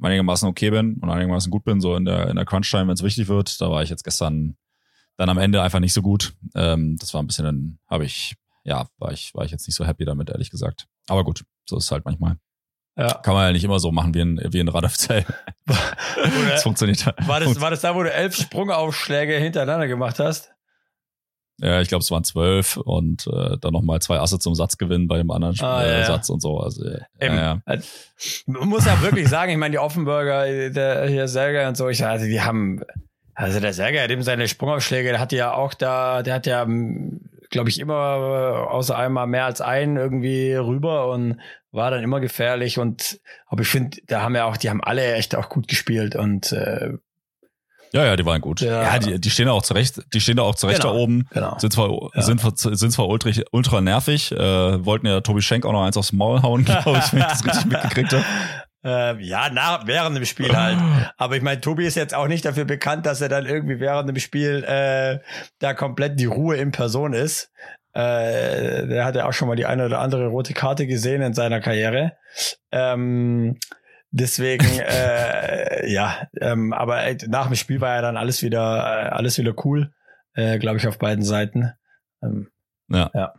einigermaßen okay bin und einigermaßen gut bin, so in der, in der Crunch-Time, wenn es wichtig wird, da war ich jetzt gestern dann am Ende einfach nicht so gut. Ähm, das war ein bisschen, dann habe ich, ja, war ich, war ich jetzt nicht so happy damit, ehrlich gesagt. Aber gut, so ist es halt manchmal. Ja. Kann man ja nicht immer so machen wie in, wie in Radolfzell. Das funktioniert. War das, war das da, wo du elf Sprungaufschläge hintereinander gemacht hast? Ja, ich glaube, es waren zwölf und äh, dann nochmal zwei Asse zum Satzgewinn bei dem anderen Ah, äh, ja. Satz und so. Also, äh, Eben. ja. Man muss ja wirklich sagen, ich meine, die Offenburger, der hier Sergei und so, ich also die haben, also der Sergei hat eben seine Sprungaufschläge, der hatte ja auch da, der hat ja, glaube ich, immer äh, außer einmal mehr als einen irgendwie rüber und war dann immer gefährlich und aber ich finde, da haben ja auch, die haben alle echt auch gut gespielt und äh, ja, ja, die waren gut. Ja. Ja, die, die stehen da auch zurecht, die stehen da auch zurecht Genau. da oben. genau. Sind zwar, Ja. sind, sind zwar ultra, ultra nervig, äh, wollten ja Tobi Schenk auch noch eins aufs Maul hauen, glaube ich, wenn ich das richtig mitgekriegt habe. Äh, ja, nach, während dem Spiel halt. Aber ich meine, Tobi ist jetzt auch nicht dafür bekannt, dass er dann irgendwie während dem Spiel äh, da komplett die Ruhe in Person ist. Äh, der hat ja auch schon mal die eine oder andere rote Karte gesehen in seiner Karriere. Ähm, deswegen, äh, ja, ähm, aber ey, nach dem Spiel war ja dann alles wieder, äh, alles wieder cool, äh, glaube ich, auf beiden Seiten. Ähm, Ja. Ja.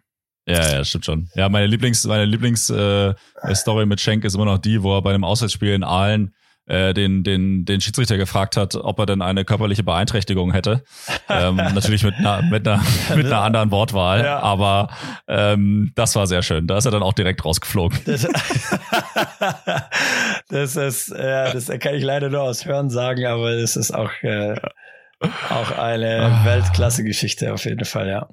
Ja, ja, stimmt schon. Ja, meine Lieblings, meine Lieblings-Story äh, mit Schenk ist immer noch die, wo er bei einem Auswärtsspiel in Aalen äh, den, den, den Schiedsrichter gefragt hat, ob er denn eine körperliche Beeinträchtigung hätte. ähm, natürlich mit einer, mit einer, mit einer anderen Wortwahl, ja. aber ähm, das war sehr schön. Da ist er dann auch direkt rausgeflogen. Das, das ist, ja, das kann ich leider nur aus Hören sagen, aber es ist auch, äh, auch eine ah. Weltklasse-Geschichte auf jeden Fall, ja.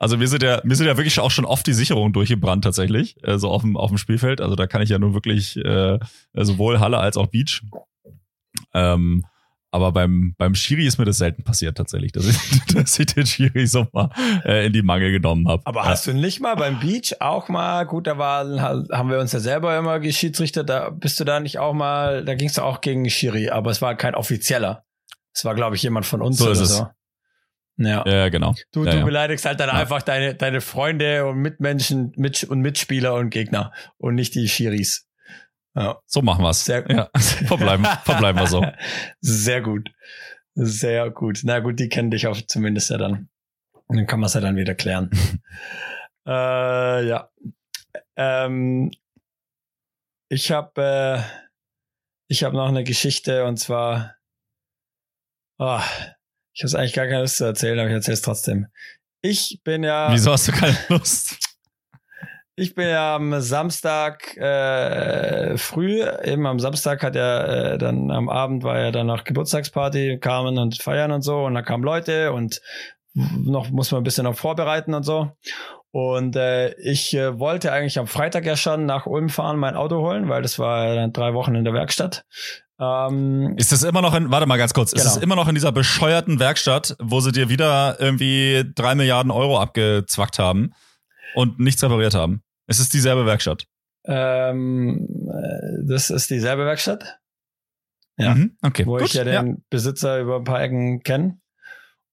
Also wir sind ja, wir sind ja wirklich auch schon oft die Sicherung durchgebrannt tatsächlich, äh, so auf dem, auf dem Spielfeld. Also da kann ich ja nur wirklich äh, sowohl Halle als auch Beach. Ähm, aber beim, beim Schiri ist mir das selten passiert tatsächlich, dass ich, dass ich den Schiri so mal äh, in die Mangel genommen habe. Aber hast du nicht mal beim Beach auch mal, gut, da war, haben wir uns ja selber immer geschiedsrichter, da bist du da nicht auch mal, da gingst du auch gegen Schiri, aber es war kein offizieller. Es war, glaube ich, jemand von uns so oder so. Ja. ja, genau. Du, ja, du ja. beleidigst halt dann ja. einfach deine, deine Freunde und Mitmenschen mit, und Mitspieler und Gegner und nicht die Schiris. Ja. So machen wir's. Sehr. Ja. verbleiben, verbleiben wir so. Sehr gut. Sehr gut. Na gut, die kennen dich auch zumindest ja dann. Und dann kann man es ja dann wieder klären. äh, ja. Ähm, ich habe äh, ich habe noch eine Geschichte und zwar oh, ich habe eigentlich gar keine Lust zu erzählen, aber ich erzähle es trotzdem. Ich bin ja. Wieso hast du keine Lust? Ich bin ja am Samstag äh, früh, eben am Samstag hat er äh, dann am Abend war ja dann noch Geburtstagsparty, kamen und feiern und so und da kamen Leute und noch muss man ein bisschen noch vorbereiten und so. Und äh, ich äh, wollte eigentlich am Freitag ja schon nach Ulm fahren, mein Auto holen, weil das war ja dann drei Wochen in der Werkstatt. Ähm, ist das immer noch in, warte mal ganz kurz, genau. ist es immer noch in dieser bescheuerten Werkstatt, wo sie dir wieder irgendwie drei Milliarden Euro abgezwackt haben und nichts repariert haben? Ist es dieselbe Werkstatt? Ähm, äh, das ist dieselbe Werkstatt. Ja. Mhm, okay. Wo Gut, ich ja den ja. Besitzer über ein paar Ecken kenne.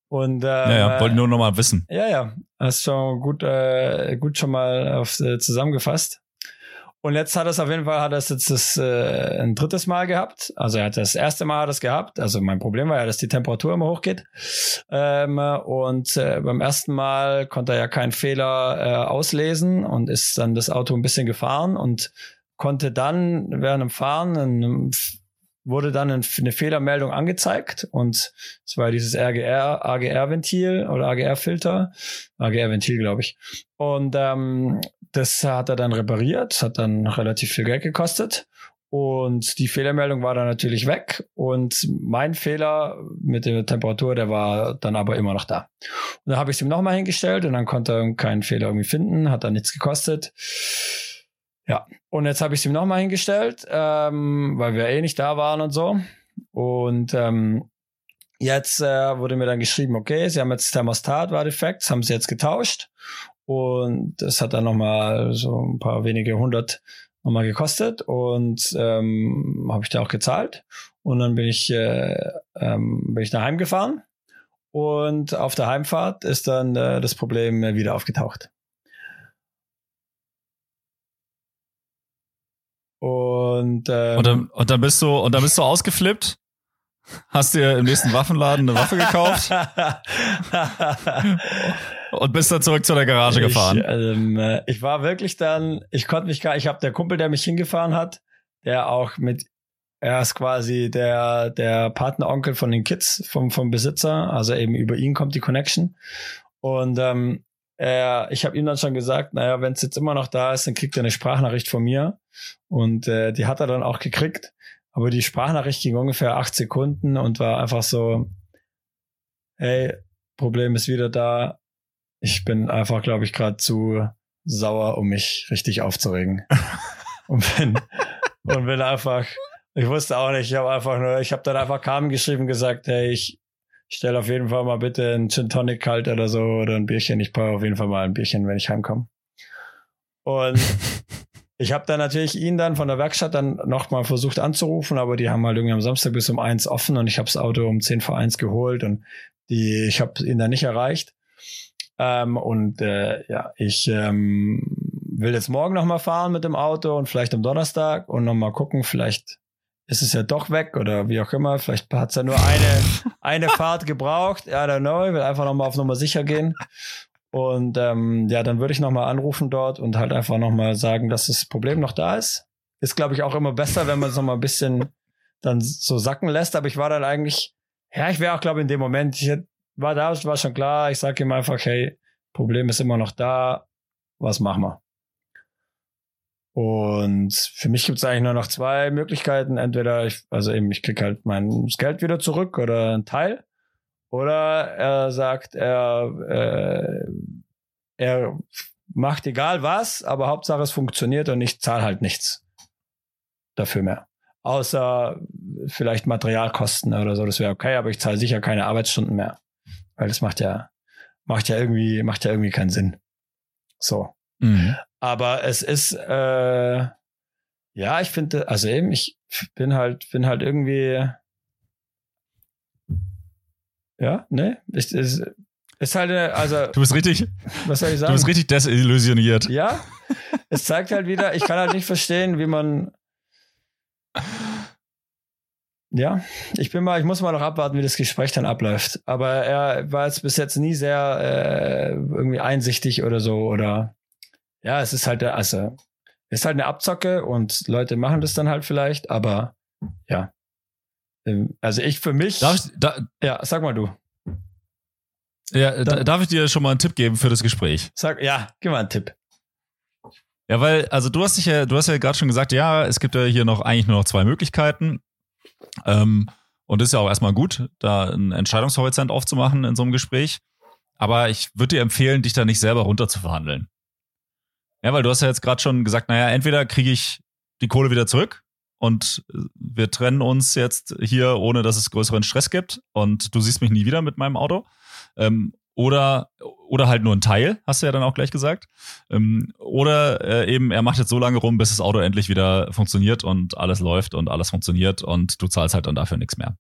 Und ähm, ja, ja, wollte nur noch mal wissen. Ja, ja, hast schon gut, äh, gut schon mal auf, äh, zusammengefasst. Und jetzt hat es auf jeden Fall, hat es jetzt das, äh, ein drittes Mal gehabt. Also er hat das erste Mal es gehabt. Also mein Problem war ja, dass die Temperatur immer hochgeht. Ähm, und äh, beim ersten Mal konnte er ja keinen Fehler äh, auslesen und ist dann das Auto ein bisschen gefahren und konnte dann während dem Fahren ein wurde dann eine Fehlermeldung angezeigt und es war dieses RGR, AGR-Ventil oder AGR-Filter, AGR-Ventil, glaube ich. Und ähm, das hat er dann repariert, hat dann relativ viel Geld gekostet. Und die Fehlermeldung war dann natürlich weg. Und mein Fehler mit der Temperatur, der war dann aber immer noch da. Und dann habe ich es ihm nochmal hingestellt und dann konnte er keinen Fehler irgendwie finden, hat dann nichts gekostet. Ja, und jetzt habe ich es ihm nochmal hingestellt, ähm, weil wir eh nicht da waren und so. Und ähm, jetzt äh, wurde mir dann geschrieben, okay, sie haben jetzt Thermostat war defekt, haben sie jetzt getauscht. Und das hat dann nochmal so ein paar wenige hundert nochmal gekostet und ähm, habe ich da auch gezahlt. Und dann bin ich, äh, ähm, bin ich daheim gefahren. Und auf der Heimfahrt ist dann äh, das Problem wieder aufgetaucht. Und, ähm, und, dann, und dann bist du und dann bist du ausgeflippt. Hast dir im nächsten Waffenladen eine Waffe gekauft und bist dann zurück zu der Garage ich, gefahren. Ähm, äh, ich war wirklich dann, ich konnte mich gar, ich habe der Kumpel, der mich hingefahren hat, der auch mit, er ist quasi der der Partneronkel von den Kids vom vom Besitzer, also eben über ihn kommt die Connection und ähm, er, ich habe ihm dann schon gesagt, naja, wenn es jetzt immer noch da ist, dann kriegt er eine Sprachnachricht von mir. Und äh, die hat er dann auch gekriegt. Aber die Sprachnachricht ging ungefähr acht Sekunden und war einfach so, hey, Problem ist wieder da. Ich bin einfach, glaube ich, gerade zu sauer, um mich richtig aufzuregen. und bin, und bin einfach, ich wusste auch nicht, ich habe einfach nur, ich habe dann einfach Carmen geschrieben gesagt, hey, ich stell auf jeden Fall mal bitte einen Gin Tonic kalt oder so oder ein Bierchen. Ich brauche auf jeden Fall mal ein Bierchen, wenn ich heimkomme. Und ich habe dann natürlich ihn dann von der Werkstatt dann nochmal versucht anzurufen, aber die haben halt irgendwie am Samstag bis um eins offen und ich habe das Auto um zehn vor eins geholt und die, ich habe ihn dann nicht erreicht. Ähm, und äh, ja, ich ähm, will jetzt morgen nochmal fahren mit dem Auto und vielleicht am Donnerstag und nochmal gucken, vielleicht ist es ja doch weg oder wie auch immer. Vielleicht hat es ja nur eine, eine Fahrt gebraucht. I don't know. Ich will einfach nochmal auf Nummer sicher gehen. Und ähm, ja, dann würde ich nochmal anrufen dort und halt einfach nochmal sagen, dass das Problem noch da ist. Ist, glaube ich, auch immer besser, wenn man es nochmal ein bisschen dann so sacken lässt. Aber ich war dann eigentlich, ja, ich wäre auch, glaube ich, in dem Moment, ich war da, war schon klar, ich sage ihm einfach, hey, Problem ist immer noch da, was machen wir? Und für mich gibt es eigentlich nur noch zwei Möglichkeiten. Entweder ich, also eben, ich krieg halt mein Geld wieder zurück oder ein Teil. Oder er sagt, er, äh, er macht egal was, aber Hauptsache es funktioniert und ich zahle halt nichts dafür mehr. Außer vielleicht Materialkosten oder so, das wäre okay, aber ich zahle sicher keine Arbeitsstunden mehr. Weil das macht ja, macht ja irgendwie, macht ja irgendwie keinen Sinn. So. Mhm. Aber es ist, äh, ja, ich finde, also eben, ich bin halt, bin halt irgendwie, ja, ne, ist, ist, ist halt, also. Du bist richtig, was soll ich sagen? Du bist richtig desillusioniert. Ja, es zeigt halt wieder, ich kann halt nicht verstehen, wie man, ja, ich bin mal, ich muss mal noch abwarten, wie das Gespräch dann abläuft. Aber er war jetzt bis jetzt nie sehr äh, irgendwie einsichtig oder so oder ja, es ist halt, also, es ist halt eine Abzocke und Leute machen das dann halt vielleicht, aber ja. Ähm, also ich für mich. Darf ich, da, ja, sag mal du. Ja, dann, darf ich dir schon mal einen Tipp geben für das Gespräch? Sag, ja, gib mal einen Tipp. Ja, weil, also du hast dich ja, du hast ja gerade schon gesagt, ja, es gibt ja hier noch eigentlich nur noch zwei Möglichkeiten. Ähm, und ist ja auch erstmal gut, da einen Entscheidungshorizont aufzumachen in so einem Gespräch. Aber ich würde dir empfehlen, dich da nicht selber runter zu verhandeln. Ja, weil du hast ja jetzt gerade schon gesagt, naja, entweder kriege ich die Kohle wieder zurück und wir trennen uns jetzt hier, ohne dass es größeren Stress gibt und du siehst mich nie wieder mit meinem Auto. Ähm, oder, oder halt nur ein Teil, hast du ja dann auch gleich gesagt. Ähm, oder äh, eben, er macht jetzt so lange rum, bis das Auto endlich wieder funktioniert und alles läuft und alles funktioniert und du zahlst halt dann dafür nichts mehr.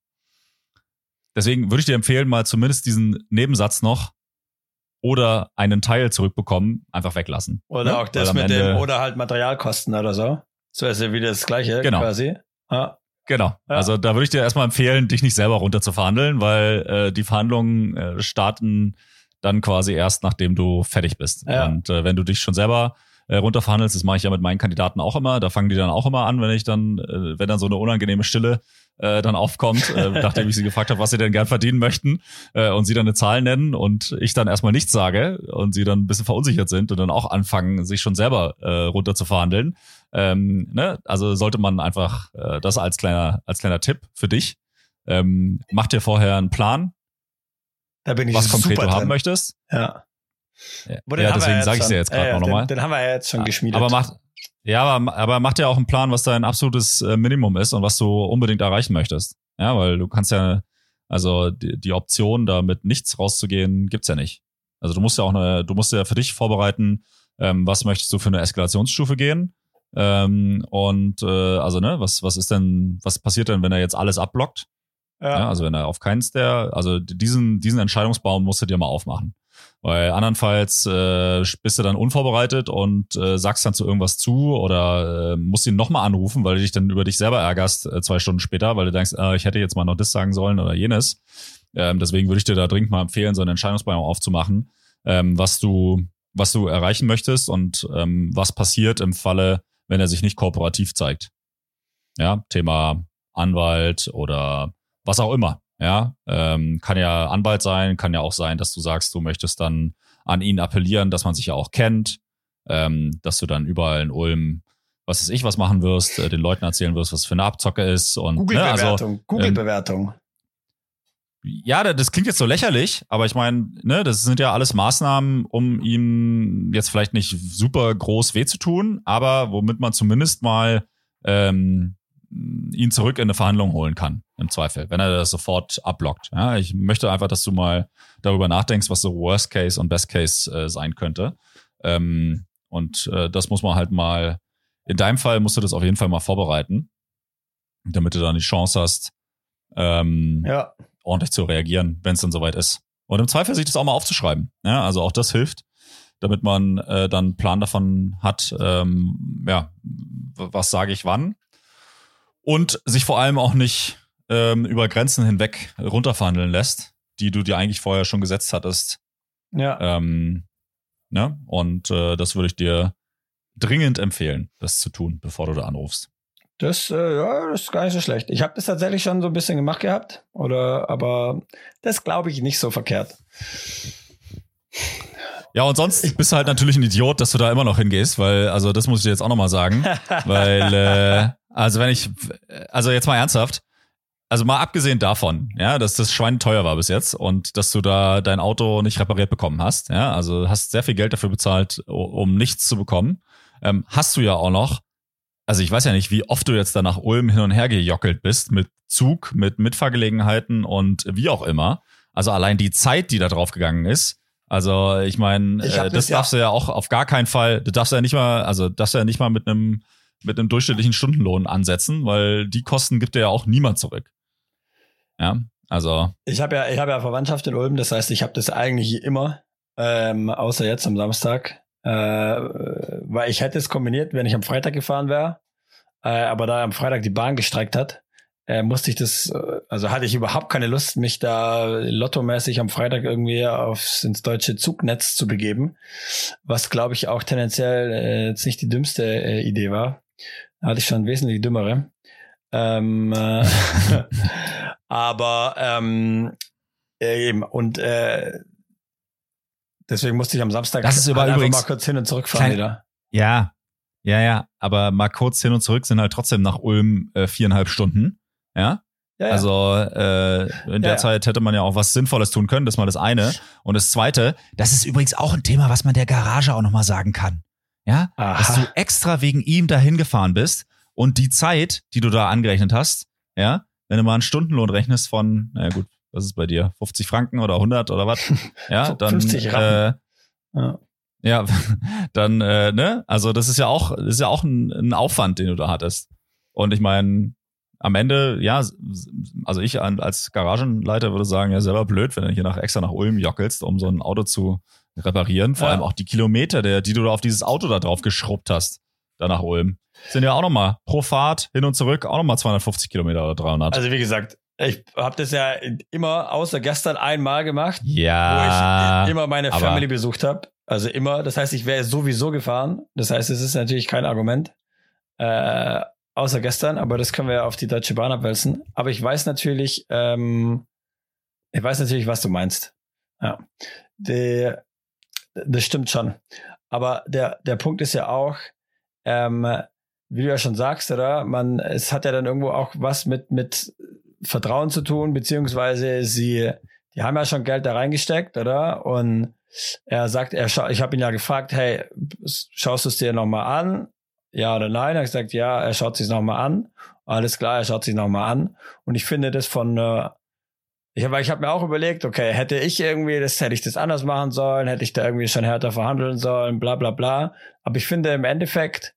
Deswegen würde ich dir empfehlen, mal zumindest diesen Nebensatz noch oder einen Teil zurückbekommen, einfach weglassen. Oder ne? auch das mit dem, oder halt Materialkosten oder so. So ist ja wieder das Gleiche genau. quasi. Ja. Genau. Ja. Also da würde ich dir erstmal empfehlen, dich nicht selber runter zu verhandeln, weil äh, die Verhandlungen äh, starten dann quasi erst, nachdem du fertig bist. Ja. Und äh, wenn du dich schon selber äh, runterverhandelst, das mache ich ja mit meinen Kandidaten auch immer, da fangen die dann auch immer an, wenn ich dann, äh, wenn dann so eine unangenehme Stille äh, dann aufkommt, äh, nachdem ich sie gefragt habe, was sie denn gern verdienen möchten äh, und sie dann eine Zahl nennen und ich dann erstmal nichts sage und sie dann ein bisschen verunsichert sind und dann auch anfangen, sich schon selber äh, runter zu verhandeln. Ähm, ne? Also sollte man einfach äh, das als kleiner, als kleiner Tipp für dich. Ähm, mach dir vorher einen Plan, da bin ich was konkret du drin. haben möchtest. Ja. Ja, ja deswegen sage ich es dir jetzt gerade ja, noch nochmal. Den, den haben wir ja jetzt schon geschmiedet. Aber macht, ja, aber, aber macht ja auch einen Plan, was dein absolutes äh, Minimum ist und was du unbedingt erreichen möchtest. Ja, weil du kannst ja, also die, die Option, da mit nichts rauszugehen, gibt's ja nicht. Also du musst ja auch eine, du musst ja für dich vorbereiten, ähm, was möchtest du für eine Eskalationsstufe gehen. Ähm, und äh, also, ne, was, was ist denn, was passiert denn, wenn er jetzt alles abblockt? Ja. ja. also wenn er auf keins der, also diesen, diesen Entscheidungsbaum musst du dir mal aufmachen. Weil andernfalls äh, bist du dann unvorbereitet und äh, sagst dann zu irgendwas zu oder äh, musst ihn nochmal anrufen, weil du dich dann über dich selber ärgerst äh, zwei Stunden später, weil du denkst, äh, ich hätte jetzt mal noch das sagen sollen oder jenes. Ähm, deswegen würde ich dir da dringend mal empfehlen, so einen Entscheidungsbaum aufzumachen, ähm, was du was du erreichen möchtest und ähm, was passiert im Falle, wenn er sich nicht kooperativ zeigt. Ja, Thema Anwalt oder was auch immer. Ja, ähm, kann ja Anwalt sein, kann ja auch sein, dass du sagst, du möchtest dann an ihn appellieren, dass man sich ja auch kennt, ähm, dass du dann überall in Ulm, was weiß ich, was machen wirst, äh, den Leuten erzählen wirst, was für eine Abzocke ist und Google-Bewertung, ne, also, Google-Bewertung. Ähm, ja, das klingt jetzt so lächerlich, aber ich meine, ne, das sind ja alles Maßnahmen, um ihm jetzt vielleicht nicht super groß weh zu tun, aber womit man zumindest mal ähm, ihn zurück in eine Verhandlung holen kann, im Zweifel, wenn er das sofort ablockt. Ja, ich möchte einfach, dass du mal darüber nachdenkst, was so Worst Case und Best Case äh, sein könnte. Ähm, und äh, das muss man halt mal, in deinem Fall musst du das auf jeden Fall mal vorbereiten, damit du dann die Chance hast, ähm, ja. ordentlich zu reagieren, wenn es dann soweit ist. Und im Zweifel sich das auch mal aufzuschreiben. Ja, also auch das hilft, damit man äh, dann einen Plan davon hat, ähm, ja, was sage ich wann und sich vor allem auch nicht ähm, über Grenzen hinweg runterverhandeln lässt, die du dir eigentlich vorher schon gesetzt hattest. Ja. Ähm, Ne? Und äh, das würde ich dir dringend empfehlen, das zu tun, bevor du da anrufst. Das, äh, ja, das ist gar nicht so schlecht. Ich habe das tatsächlich schon so ein bisschen gemacht gehabt, oder, aber das glaube ich nicht so verkehrt. Ja, und sonst bist du halt natürlich ein Idiot, dass du da immer noch hingehst, weil, also das muss ich dir jetzt auch nochmal sagen. weil, äh, also wenn ich, also jetzt mal ernsthaft, also mal abgesehen davon, ja, dass das Schwein teuer war bis jetzt und dass du da dein Auto nicht repariert bekommen hast, ja, also hast sehr viel Geld dafür bezahlt, um nichts zu bekommen, ähm, hast du ja auch noch also ich weiß ja nicht, wie oft du jetzt da nach Ulm hin und her gejockelt bist mit Zug, mit Mitfahrgelegenheiten und wie auch immer. Also allein die Zeit, die da drauf gegangen ist. Also ich meine, äh, das darfst ja. du ja auch auf gar keinen Fall, du darfst ja nicht mal, also darfst ja nicht mal mit einem mit einem durchschnittlichen Stundenlohn ansetzen, weil die Kosten gibt dir ja auch niemand zurück. Ja, also. Ich habe ja, ich habe ja Verwandtschaft in Ulm, das heißt, ich habe das eigentlich immer, ähm, außer jetzt am Samstag. Äh, weil ich hätte es kombiniert, wenn ich am Freitag gefahren wäre. Äh, aber da am Freitag die Bahn gestreikt hat, äh, musste ich das, äh, also hatte ich überhaupt keine Lust, mich da lottomäßig am Freitag irgendwie aufs, ins deutsche Zugnetz zu begeben. Was, glaube ich, auch tendenziell äh, jetzt nicht die dümmste äh, Idee war. Da hatte ich schon wesentlich dümmere. Ähm, äh, aber ähm, äh, eben, und äh, Deswegen musste ich am Samstag das ist halt übrigens mal kurz hin und zurück fahren wieder. Ja, ja, ja. Aber mal kurz hin und zurück sind halt trotzdem nach Ulm äh, viereinhalb Stunden. Ja. Ja, ja. Also äh, in der ja, Zeit hätte man ja auch was Sinnvolles tun können, das ist mal das eine. Und das zweite, das ist übrigens auch ein Thema, was man der Garage auch nochmal sagen kann. Ja, Aha. dass du extra wegen ihm dahin gefahren bist und die Zeit, die du da angerechnet hast, ja, wenn du mal einen Stundenlohn rechnest von, naja gut, was ist bei dir? 50 Franken oder 100 oder was? Ja, dann 50 äh, ja. ja, dann äh, ne, also das ist ja auch das ist ja auch ein, ein Aufwand, den du da hattest. Und ich meine, am Ende, ja, also ich als Garagenleiter würde sagen, ja, selber blöd, wenn du hier nach extra nach Ulm jockelst, um so ein Auto zu reparieren. Vor ja. allem auch die Kilometer, der, die du da auf dieses Auto da drauf geschrubbt hast, da nach Ulm. Sind ja auch nochmal pro Fahrt hin und zurück auch nochmal 250 Kilometer oder 300. Also wie gesagt, ich habe das ja immer außer gestern einmal gemacht, ja, wo ich immer meine Family besucht habe. Also immer. Das heißt, ich wäre sowieso gefahren. Das heißt, es ist natürlich kein Argument. Äh, außer gestern, aber das können wir auf die Deutsche Bahn abwälzen. Aber ich weiß natürlich, ähm, ich weiß natürlich, was du meinst. Ja. Die, das stimmt schon. Aber der, der Punkt ist ja auch, ähm, wie du ja schon sagst, oder? Man, es hat ja dann irgendwo auch was mit, mit Vertrauen zu tun, beziehungsweise sie, die haben ja schon Geld da reingesteckt, oder? Und er sagt, er ich habe ihn ja gefragt, hey, schaust du es dir nochmal an? Ja oder nein? Er hat gesagt, ja, er schaut sich nochmal an. Alles klar, er schaut sich nochmal an. Und ich finde das von, äh, ich habe ich hab mir auch überlegt, okay, hätte ich irgendwie, das hätte ich das anders machen sollen, hätte ich da irgendwie schon härter verhandeln sollen, bla bla bla. Aber ich finde im Endeffekt,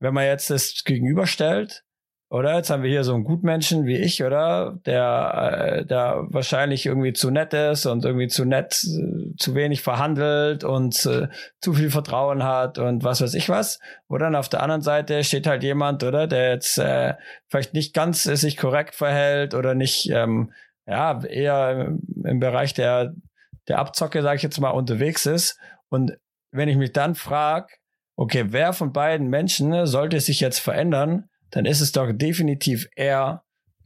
wenn man jetzt das gegenüberstellt, oder? Jetzt haben wir hier so einen Gutmenschen wie ich, oder? Der, äh, der wahrscheinlich irgendwie zu nett ist und irgendwie zu nett, äh, zu wenig verhandelt und äh, zu viel Vertrauen hat und was weiß ich was. Oder? Und auf der anderen Seite steht halt jemand, oder? Der jetzt äh, vielleicht nicht ganz äh, sich korrekt verhält oder nicht, ähm, ja, eher im, Bereich der, der Abzocke, sage ich jetzt mal, unterwegs ist. Und wenn ich mich dann frage, okay, wer von beiden Menschen sollte sich jetzt verändern, dann ist es doch definitiv er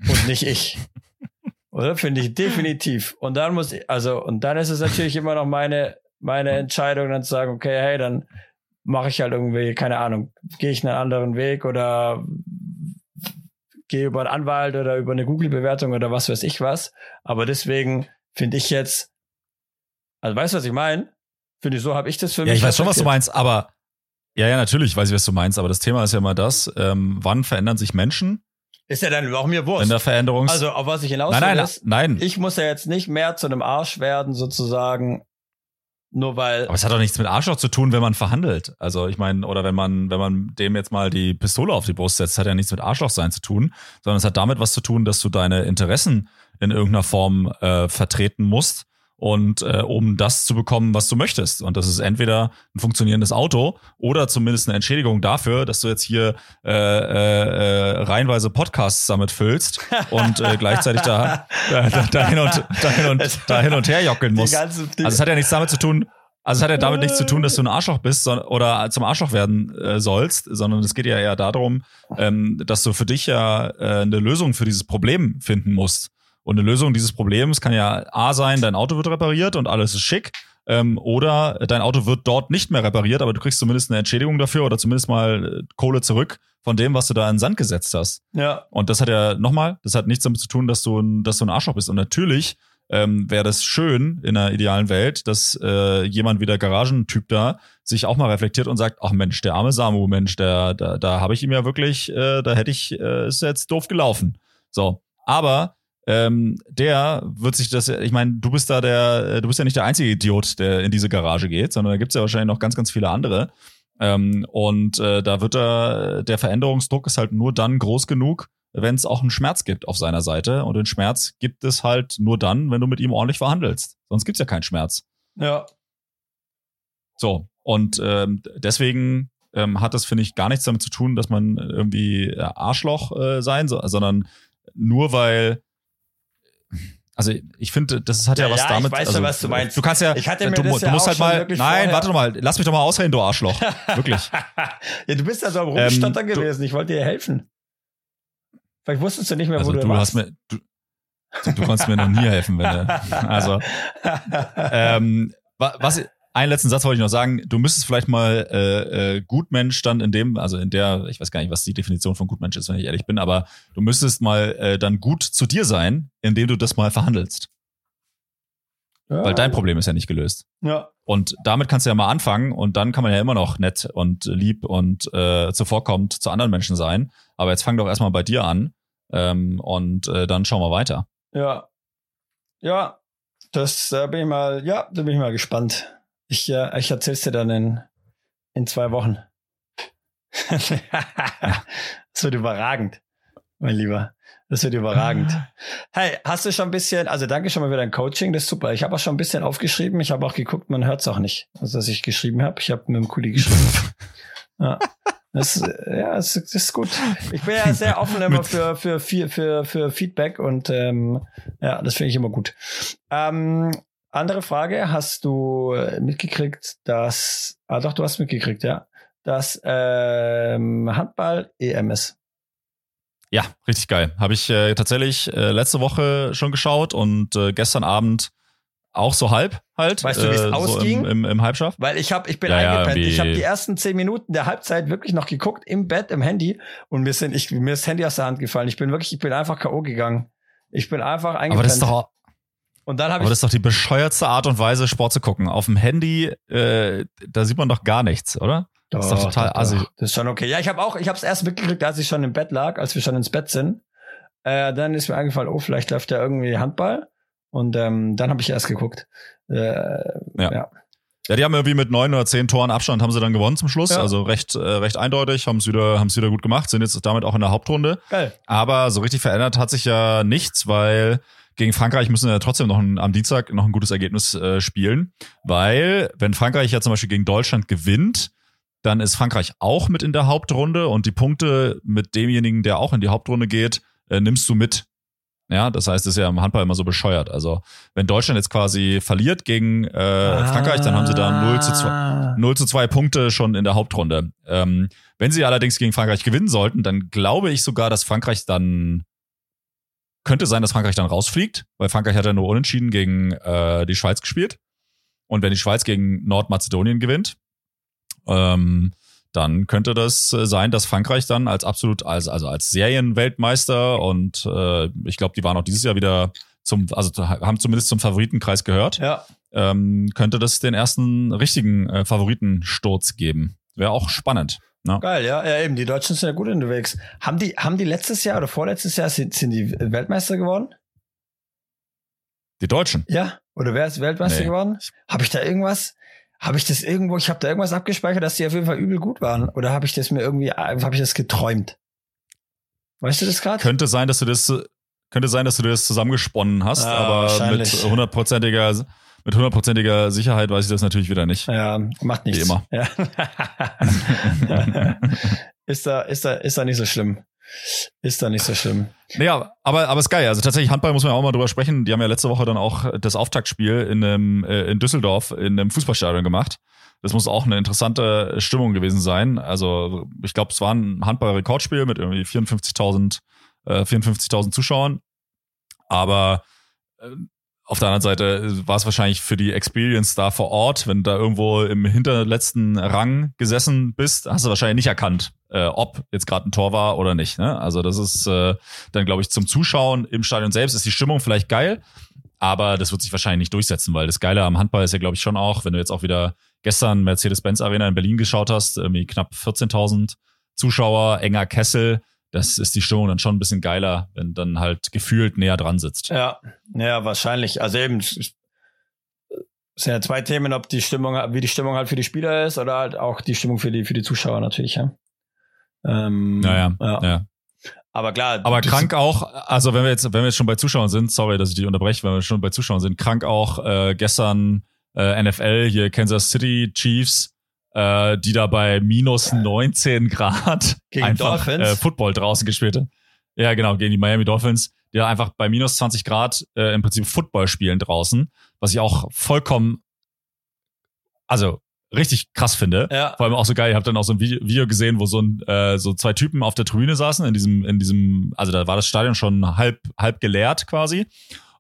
und nicht ich. Oder? Finde ich definitiv. Und dann muss ich, also, und dann ist es natürlich immer noch meine, meine Entscheidung, dann zu sagen, okay, hey, dann mache ich halt irgendwie, keine Ahnung, gehe ich einen anderen Weg oder gehe über einen Anwalt oder über eine Google-Bewertung oder was weiß ich was. Aber deswegen finde ich jetzt, also weißt du, was ich meine? Finde ich, so habe ich das für mich. Ja, ich weiß schon, was du meinst, aber ja, ja, natürlich weiß ich, was du meinst, aber das Thema ist ja immer das, ähm, wann verändern sich Menschen? Ist ja dann auch mir wurscht. In der Veränderung. Also, auf was ich hinaus nein, nein, ist, nein. ich muss ja jetzt nicht mehr zu einem Arsch werden, sozusagen, nur weil. Aber es hat doch nichts mit Arschloch zu tun, wenn man verhandelt. Also, ich meine, oder wenn man, wenn man dem jetzt mal die Pistole auf die Brust setzt, hat ja nichts mit Arschloch sein zu tun, sondern es hat damit was zu tun, dass du deine Interessen in irgendeiner Form äh, vertreten musst und äh, um das zu bekommen, was du möchtest. Und das ist entweder ein funktionierendes Auto oder zumindest eine Entschädigung dafür, dass du jetzt hier äh, äh, äh reihenweise Podcasts damit füllst und äh, gleichzeitig da, da, da, hin und, da, hin und, da hin und her jockeln musst. Also es hat ja nichts damit zu tun, Also es hat ja damit nichts zu tun, dass du ein Arschloch bist so, oder zum Arschloch werden äh, sollst, sondern es geht ja eher darum, ähm, dass du für dich ja äh, eine Lösung für dieses Problem finden musst. Und eine Lösung dieses Problems kann ja A sein, dein Auto wird repariert und alles ist schick. Ähm, oder dein Auto wird dort nicht mehr repariert, aber du kriegst zumindest eine Entschädigung dafür oder zumindest mal äh, Kohle zurück von dem, was du da in den Sand gesetzt hast. Ja. Und das hat ja nochmal, das hat nichts damit zu tun, dass du ein, dass du ein Arschloch bist. Und natürlich ähm, wäre das schön in einer idealen Welt, dass äh, jemand wie der Garagentyp da sich auch mal reflektiert und sagt, ach Mensch, der arme Samu, Mensch, der, da, da habe ich ihm ja wirklich, äh, da hätte ich, äh, ist jetzt doof gelaufen. So. Aber ähm, der wird sich das, ich meine, du bist da der, du bist ja nicht der einzige Idiot, der in diese Garage geht, sondern da gibt's ja wahrscheinlich noch ganz, ganz viele andere. Ähm, und äh, da wird er, der Veränderungsdruck ist halt nur dann groß genug, wenn es auch einen Schmerz gibt auf seiner Seite. Und den Schmerz gibt es halt nur dann, wenn du mit ihm ordentlich verhandelst. Sonst gibt's ja keinen Schmerz. Ja. So. Und ähm, deswegen ähm, hat das, finde ich, gar nichts damit zu tun, dass man irgendwie äh, Arschloch äh, sein soll, sondern nur weil also ich finde, das hat ja, Ja, was ja, damit. ich weiß also, schon, was du meinst. Du kannst ja, Ich hatte mir du, das du ja musst halt mal. Nein, vorher- warte doch mal, lass mich doch mal ausreden, du Arschloch. Wirklich. ja, du bist ja so am Rumstottern Ähm, gewesen. Ich wollte dir helfen. Vielleicht wusstest du nicht mehr, Also wo du, du warst. hast mir, du, du konntest mir noch nie helfen, wenn du, also ähm, wa- was einen letzten Satz wollte ich noch sagen. Du müsstest vielleicht mal äh, äh, Gutmensch dann in dem, also in der, ich weiß gar nicht, was die Definition von Gutmensch ist, wenn ich ehrlich bin, aber du müsstest mal äh, dann gut zu dir sein, indem du das mal verhandelst, ja. weil dein Problem ist ja nicht gelöst. Ja. Und damit kannst du ja mal anfangen und dann kann man ja immer noch nett und lieb und äh, zuvorkommend zu anderen Menschen sein. Aber jetzt fang doch erstmal bei dir an ähm, und äh, dann schauen wir weiter. Ja. Ja. Das da bin ich mal, ja, da bin ich mal gespannt. Ich, äh, ich erzähl's dir dann in, in zwei Wochen. das wird überragend, mein Lieber. Das wird überragend. Hey, hast du schon ein bisschen, also danke schon mal für dein Coaching, das ist super. Ich habe auch schon ein bisschen aufgeschrieben. Ich habe auch geguckt, man hört's auch nicht, also dass ich geschrieben habe. Ich habe mit dem Kuli geschrieben. ja. Das, ja, das, das ist gut. Ich bin ja sehr offen immer für, für, für, für, für Feedback und ähm, ja, das finde ich immer gut. Ähm, andere Frage, hast du äh, mitgekriegt, dass, ah doch, du hast mitgekriegt, ja, dass ähm, Handball EM ist. Ja, richtig geil. Habe ich äh, tatsächlich äh, letzte Woche schon geschaut und äh, gestern Abend auch so halb halt. Weißt du, wie es äh, so ausging? Im, im, im Halbschaft. Weil ich habe, ich bin Ja, eingepennt. ich habe die ersten zehn Minuten der Halbzeit wirklich noch geguckt im Bett, im Handy und mir sind, ich, mir ist das Handy aus der Hand gefallen. Ich bin wirklich, ich bin einfach K.O. gegangen. Ich bin einfach eingepennt. Aber das ist doch, und dann habe aber ich das ist doch die bescheuertste Art und Weise, Sport zu gucken. Auf dem Handy, äh, da sieht man doch gar nichts, oder? Das ist doch total assi. Das ist schon okay. Ja, ich habe auch, ich habe es erst mitgekriegt, als ich schon im Bett lag, als wir schon ins Bett sind. Äh, dann ist mir eingefallen, oh, vielleicht läuft ja irgendwie Handball. Und ähm, dann habe ich erst geguckt. Äh, Ja. ja. Ja, die haben irgendwie mit neun oder zehn Toren Abstand haben sie dann gewonnen zum Schluss. Ja. Also recht, äh, recht eindeutig, haben es wieder, haben es wieder gut gemacht, sind jetzt damit auch in der Hauptrunde. Geil. Aber so richtig verändert hat sich ja nichts, weil gegen Frankreich müssen wir ja trotzdem noch ein, am Dienstag noch ein gutes Ergebnis äh, spielen. Weil, wenn Frankreich ja zum Beispiel gegen Deutschland gewinnt, dann ist Frankreich auch mit in der Hauptrunde und die Punkte mit demjenigen, der auch in die Hauptrunde geht, äh, nimmst du mit. Ja, das heißt, das ist ja im Handball immer so bescheuert. Also, wenn Deutschland jetzt quasi verliert gegen äh, Frankreich, dann haben sie da 0 zu 2, Ah. 0 zu 2 Punkte schon in der Hauptrunde. Ähm, wenn sie allerdings gegen Frankreich gewinnen sollten, dann glaube ich sogar, dass Frankreich dann könnte sein, dass Frankreich dann rausfliegt, weil Frankreich hat ja nur unentschieden gegen äh, die Schweiz gespielt. Und wenn die Schweiz gegen Nordmazedonien gewinnt, ähm, dann könnte das äh, sein, dass Frankreich dann als absolut, als, also als Serienweltmeister und äh, ich glaube, die waren auch dieses Jahr wieder zum, also haben zumindest zum Favoritenkreis gehört Ja. ähm, könnte das den ersten richtigen äh, Favoritensturz geben. Wäre auch spannend. Ne? Geil, ja, ja, eben. Die Deutschen sind ja gut unterwegs. Haben die, haben die letztes Jahr oder vorletztes Jahr sind, sind die Weltmeister geworden? Die Deutschen. Ja? Oder wer ist Weltmeister Nee. geworden? Habe ich da irgendwas? Habe ich das irgendwo? Ich habe da irgendwas abgespeichert, dass die auf jeden Fall übel gut waren. Oder habe ich das mir irgendwie, habe ich das geträumt? Weißt du das gerade? Könnte sein, dass du das könnte sein, dass du das zusammengesponnen hast, Ah, aber mit hundertprozentiger mit hundertprozentiger Sicherheit weiß ich das natürlich wieder nicht. Ja, macht nichts. Wie immer. Ja. ist da, ist da, ist da nicht so schlimm. ist da nicht so schlimm. Naja, aber, aber ist geil. Also tatsächlich Handball muss man ja auch mal drüber sprechen. Die haben ja letzte Woche dann auch das Auftaktspiel in, einem, äh, in Düsseldorf in einem Fußballstadion gemacht. Das muss auch eine interessante Stimmung gewesen sein. Also ich glaube, es war ein Handball-Rekordspiel mit irgendwie 54.000 äh, 54.000 Zuschauern. Aber äh, auf der anderen Seite war es wahrscheinlich für die Experience da vor Ort, wenn du da irgendwo im hinterletzten Rang gesessen bist, hast du wahrscheinlich nicht erkannt, äh, ob jetzt gerade ein Tor war oder nicht. Ne? Also das ist äh, dann, glaube ich, zum Zuschauen im Stadion selbst ist die Stimmung vielleicht geil, aber das wird sich wahrscheinlich nicht durchsetzen, weil das Geile am Handball ist ja, glaube ich, schon auch, wenn du jetzt auch wieder gestern Mercedes-Benz Arena in Berlin geschaut hast, irgendwie knapp 14.000 Zuschauer, enger Kessel, das ist die Stimmung dann schon ein bisschen geiler, wenn dann halt gefühlt näher dran sitzt. Ja, ja, wahrscheinlich. Also eben, es sind ja zwei Themen, ob die Stimmung, wie die Stimmung halt für die Spieler ist oder halt auch die Stimmung für die, für die Zuschauer natürlich, ja. Ähm, naja, ja. ja. Aber klar. Aber krank auch, also wenn wir jetzt, wenn wir jetzt schon bei Zuschauern sind, sorry, dass ich dich unterbreche, wenn wir schon bei Zuschauern sind, krank auch äh, gestern äh, NFL, hier Kansas City Chiefs, äh, die da bei minus 19 Grad gegen einfach äh, Football draußen gespielt hat. Ja, genau, gegen die Miami Dolphins, die da einfach bei minus 20 Grad äh, im Prinzip Football spielen draußen, was ich auch vollkommen, also richtig krass finde. Ja. Vor allem auch so geil. Ich habe dann auch so ein Video gesehen, wo so ein äh, so zwei Typen auf der Tribüne saßen in diesem in diesem, also da war das Stadion schon halb halb geleert quasi.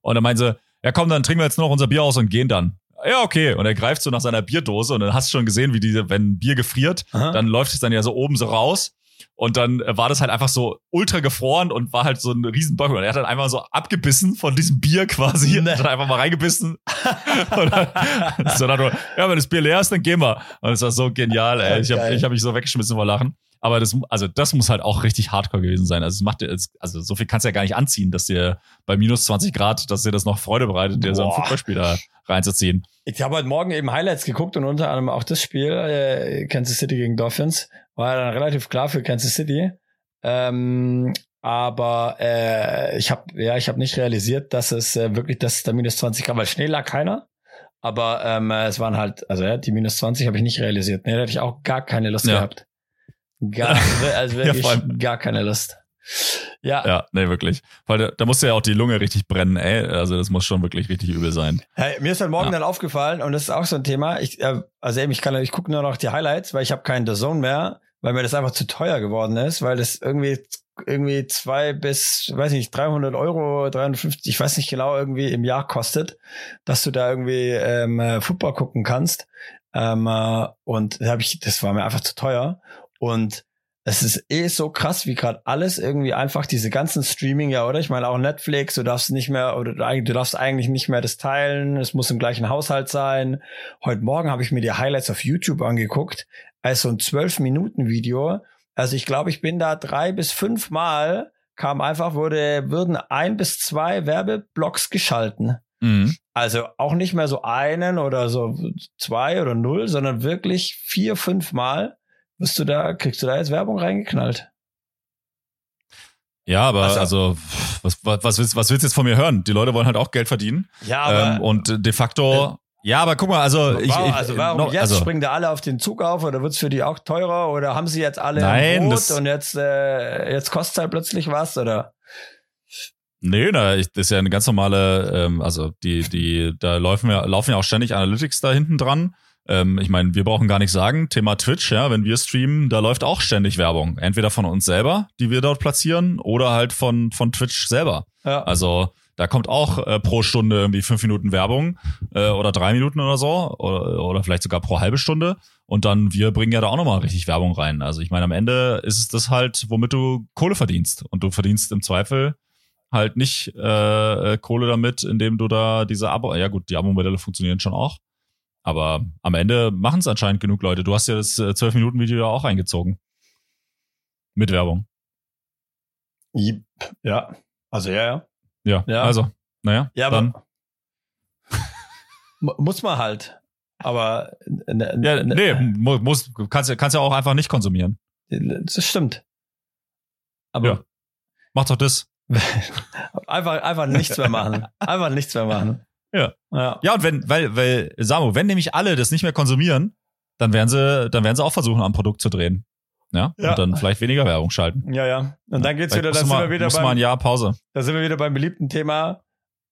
Und dann meinen sie, ja komm, dann trinken wir jetzt noch unser Bier aus und gehen dann ja, okay. Und er greift so nach seiner Bierdose und dann hast du schon gesehen, wie diese, wenn Bier gefriert, Aha. dann läuft es dann ja so oben so raus. Und dann war das halt einfach so ultra gefroren und war halt so ein Riesenbock. Und er hat dann einfach so abgebissen von diesem Bier quasi. Nee. Hat einfach mal reingebissen. und dann, so dann, ja, wenn das Bier leer ist, dann gehen wir. Und es war so genial, ey. Ich habe hab mich so weggeschmissen vor Lachen. Aber das, also das muss halt auch richtig hardcore gewesen sein. Also es macht also so viel kannst du ja gar nicht anziehen, dass dir bei minus 20 Grad, dass dir das noch Freude bereitet, dir so ein Fußballspiel da reinzuziehen. Ich habe heute Morgen eben Highlights geguckt und unter anderem auch das Spiel, äh, Kansas City gegen Dolphins, war dann relativ klar für Kansas City. Ähm, aber äh, ich habe ja, ich habe nicht realisiert, dass es äh, wirklich, dass da minus 20 Grad, weil Schnee lag keiner. Aber ähm, es waren halt, also ja, die minus 20 habe ich nicht realisiert. Nee, da hätte ich auch gar keine Lust ja. gehabt. Gar, also wirklich ja, gar keine Lust. Ja. Ja, nee, wirklich. Weil da, da musste ja auch die Lunge richtig brennen, ey. Also das muss schon wirklich richtig übel sein. Hey, mir ist heute Morgen ja. dann aufgefallen, und das ist auch so ein Thema, ich, äh, also eben, ich kann, ich gucke nur noch die Highlights, weil ich habe keinen The Zone mehr, weil mir das einfach zu teuer geworden ist, weil das irgendwie irgendwie zwei bis, weiß nicht, 300 Euro, 350, ich weiß nicht genau, irgendwie im Jahr kostet, dass du da irgendwie ähm, äh, Football gucken kannst. Ähm, äh, und da hab ich, das war mir einfach zu teuer. Und es ist eh so krass, wie gerade alles irgendwie einfach diese ganzen Streaming, ja, oder? Ich meine auch Netflix, du darfst nicht mehr, oder du darfst eigentlich nicht mehr das teilen, es muss im gleichen Haushalt sein. Heute Morgen habe ich mir die Highlights auf YouTube angeguckt, also ein zwölf Minuten Video. Also ich glaube, ich bin da drei bis fünf Mal kam einfach, wurde, würden ein bis zwei Werbeblocks geschalten. Mhm. Also auch nicht mehr so einen oder so zwei oder null, sondern wirklich vier, fünf Mal bist du da, kriegst du da jetzt Werbung reingeknallt? Ja, aber also, also was, was, willst, was willst du jetzt von mir hören? Die Leute wollen halt auch Geld verdienen. Ja, aber. Ähm, und de facto. Äh, ja, aber guck mal, also ich, wow, also warum no, jetzt also, springen da alle auf den Zug auf oder wird's für die auch teurer oder haben sie jetzt alle nein, das, und jetzt äh, jetzt kostet halt plötzlich was oder? Nee, na, ich, das ist ja eine ganz normale, ähm, also die die da laufen ja laufen ja auch ständig Analytics da hinten dran ähm, ich meine, wir brauchen gar nicht sagen, Thema Twitch, ja, wenn wir streamen, da läuft auch ständig Werbung. Entweder von uns selber, die wir dort platzieren, oder halt von, von Twitch selber. Ja. Also da kommt auch äh, pro Stunde irgendwie fünf Minuten Werbung äh, oder drei Minuten oder so oder, oder vielleicht sogar pro halbe Stunde. Und dann wir bringen ja da auch nochmal richtig Werbung rein. Also ich meine, am Ende ist es das halt, womit du Kohle verdienst. Und du verdienst im Zweifel halt nicht äh, äh Kohle damit, indem du da diese Abo, ja gut, die Abo-Modelle funktionieren schon auch. Aber am Ende machen es anscheinend genug Leute. Du hast ja das äh, 12-Minuten-Video ja auch eingezogen. Mit Werbung. Ja, also ja, ja. Ja, ja. also, naja, ja, dann. muss man halt. Aber ne, ja, nee, muss, kannst, kannst ja auch einfach nicht konsumieren. Das stimmt. Aber ja. mach doch das. einfach, einfach nichts mehr machen. Einfach nichts mehr machen. Ja. Ja, ja und wenn, weil, weil, Samu, wenn nämlich alle das nicht mehr konsumieren, dann werden sie, dann werden sie auch versuchen, am Produkt zu drehen. Ja? Ja. Und dann vielleicht weniger Werbung schalten. Ja, ja. Und dann geht's Vielleicht wieder, da sind wir wieder du mal ein beim, Jahr Pause. da sind wir wieder beim beliebten Thema.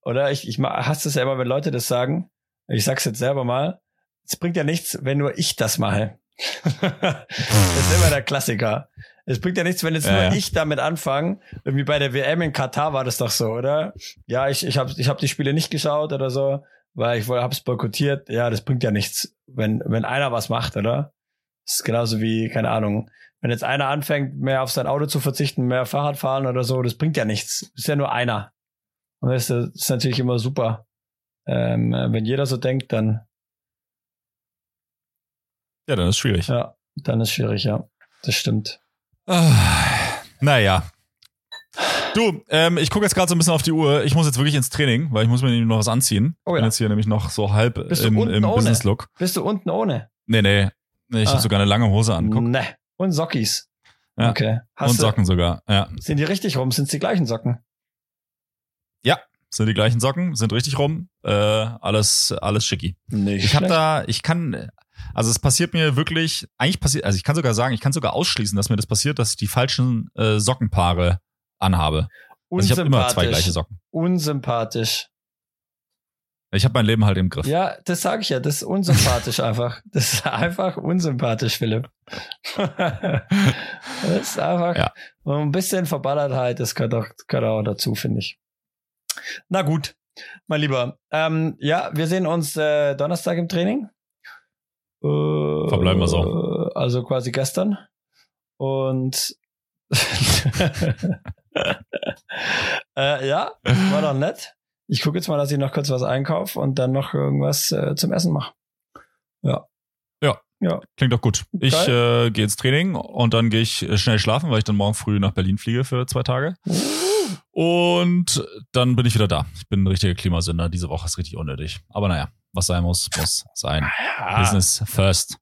Oder ich, ich hasse es ja immer, wenn Leute das sagen. Ich sag's jetzt selber mal. Es bringt ja nichts, wenn nur ich das mache. das ist immer der Klassiker. Es bringt ja nichts, wenn jetzt Ja, nur ich damit anfange. Irgendwie bei der WM in Katar war das doch so, oder? Ja, ich, ich habe ich hab die Spiele nicht geschaut oder so, weil ich habe es boykottiert. Ja, das bringt ja nichts, wenn, wenn einer was macht, oder? Das ist genauso wie, keine Ahnung, wenn jetzt einer anfängt, mehr auf sein Auto zu verzichten, mehr Fahrrad fahren oder so, das bringt ja nichts. Das ist ja nur einer. Und das ist, das ist natürlich immer super. Ähm, wenn jeder so denkt, dann, Ja, dann ist schwierig. ja, dann ist schwierig, ja. Das stimmt. Naja. Du, ähm, ich gucke jetzt gerade so ein bisschen auf die Uhr. Ich muss jetzt wirklich ins Training, weil ich muss mir nämlich noch was anziehen. Oh Ich bin ja. jetzt hier nämlich noch so halb Bist im, im? Business-Look. Bist du unten ohne? Nee, nee. nee ich Ah. habe sogar eine lange Hose an. Guck. Ne. Und Sockis. Ja. Okay. Hast Und Socken sogar. Ja. Sind die richtig rum? Sind es die gleichen Socken? Sind die gleichen Socken, sind richtig rum. Äh, alles, alles schicki. Nicht. Ich habe da, ich kann, also es passiert mir wirklich, eigentlich passiert, also ich kann sogar sagen, ich kann sogar ausschließen, dass mir das passiert, dass ich die falschen äh, Sockenpaare anhabe. Also ich habe immer zwei gleiche Socken. Unsympathisch. Ich habe mein Leben halt im Griff. Ja, das sage ich ja. Das ist unsympathisch einfach. Das ist einfach unsympathisch, Philipp. das ist einfach Ja. ein bisschen Verballertheit. Das gehört auch, gehört auch dazu, finde ich. Na gut, mein Lieber. Ähm, ja, wir sehen uns äh, Donnerstag im Training. Äh, Verbleiben wir so. Also quasi gestern. Und äh, ja, war doch nett. Ich gucke jetzt mal, dass ich noch kurz was einkaufe und dann noch irgendwas äh, zum Essen mache. Ja. Ja. Ja. Klingt doch gut. Ich äh, gehe ins Training und dann gehe ich äh, schnell schlafen, weil ich dann morgen früh nach Berlin fliege für zwei Tage. Und dann bin ich wieder da. Ich bin ein richtiger Klimasünder. Diese Woche ist richtig unnötig. Aber naja, was sein muss, muss sein. Ja, Business first.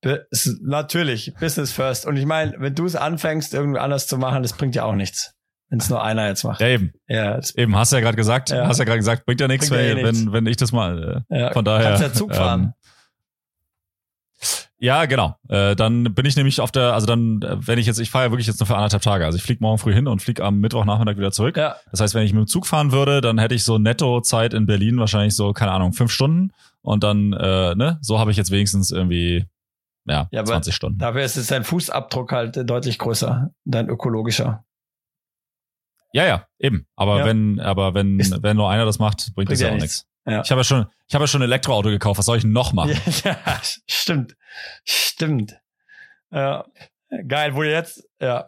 Natürlich, Business first. Und ich meine, wenn du es anfängst, irgendwie anders zu machen, das bringt ja auch nichts. Wenn es nur einer jetzt macht. Ja, eben. Ja, Eben, hast du ja gerade gesagt. Ja. Hast ja gerade gesagt, bringt ja nichts, Bringt wenn, eh nichts. wenn, wenn ich das mal. Äh, ja. von daher. Kannst ja Zug fahren. ähm, ja, genau. Äh, dann bin ich nämlich auf der, also dann, wenn ich jetzt, ich fahre ja wirklich jetzt nur für anderthalb Tage. Also ich fliege morgen früh hin und fliege am Mittwochnachmittag wieder zurück. ja, Das heißt, wenn ich mit dem Zug fahren würde, dann hätte ich so Netto-Zeit in Berlin wahrscheinlich so, keine Ahnung, fünf Stunden. Und dann, äh, ne, so habe ich jetzt wenigstens irgendwie, ja, Ja, aber 20 Stunden. dafür ist jetzt dein Fußabdruck halt deutlich größer, dein ökologischer. Ja, ja, eben. Aber Ja. wenn, aber wenn, Ist- wenn nur einer das macht, bringt, Bringt das ja ja auch nichts. nichts. Ja. Ich habe ja schon, ich habe ja schon ein Elektroauto gekauft. Was soll ich noch machen? Ja, stimmt. Stimmt. Ja. Geil, wo jetzt, ja.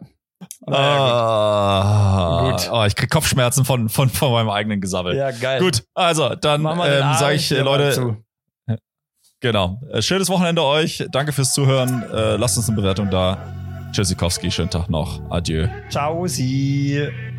Naja, Ah, Gut. Oh, ich krieg Kopfschmerzen von, von, von meinem eigenen Gesabbel. gut. ja, geil. Gut, also dann ähm, sage ich, äh, Leute, zu. genau. Äh, schönes Wochenende euch. Danke fürs Zuhören. Äh, lasst uns eine Bewertung da. Tschüssikowski, schönen Tag noch. Adieu. Ciao, sie.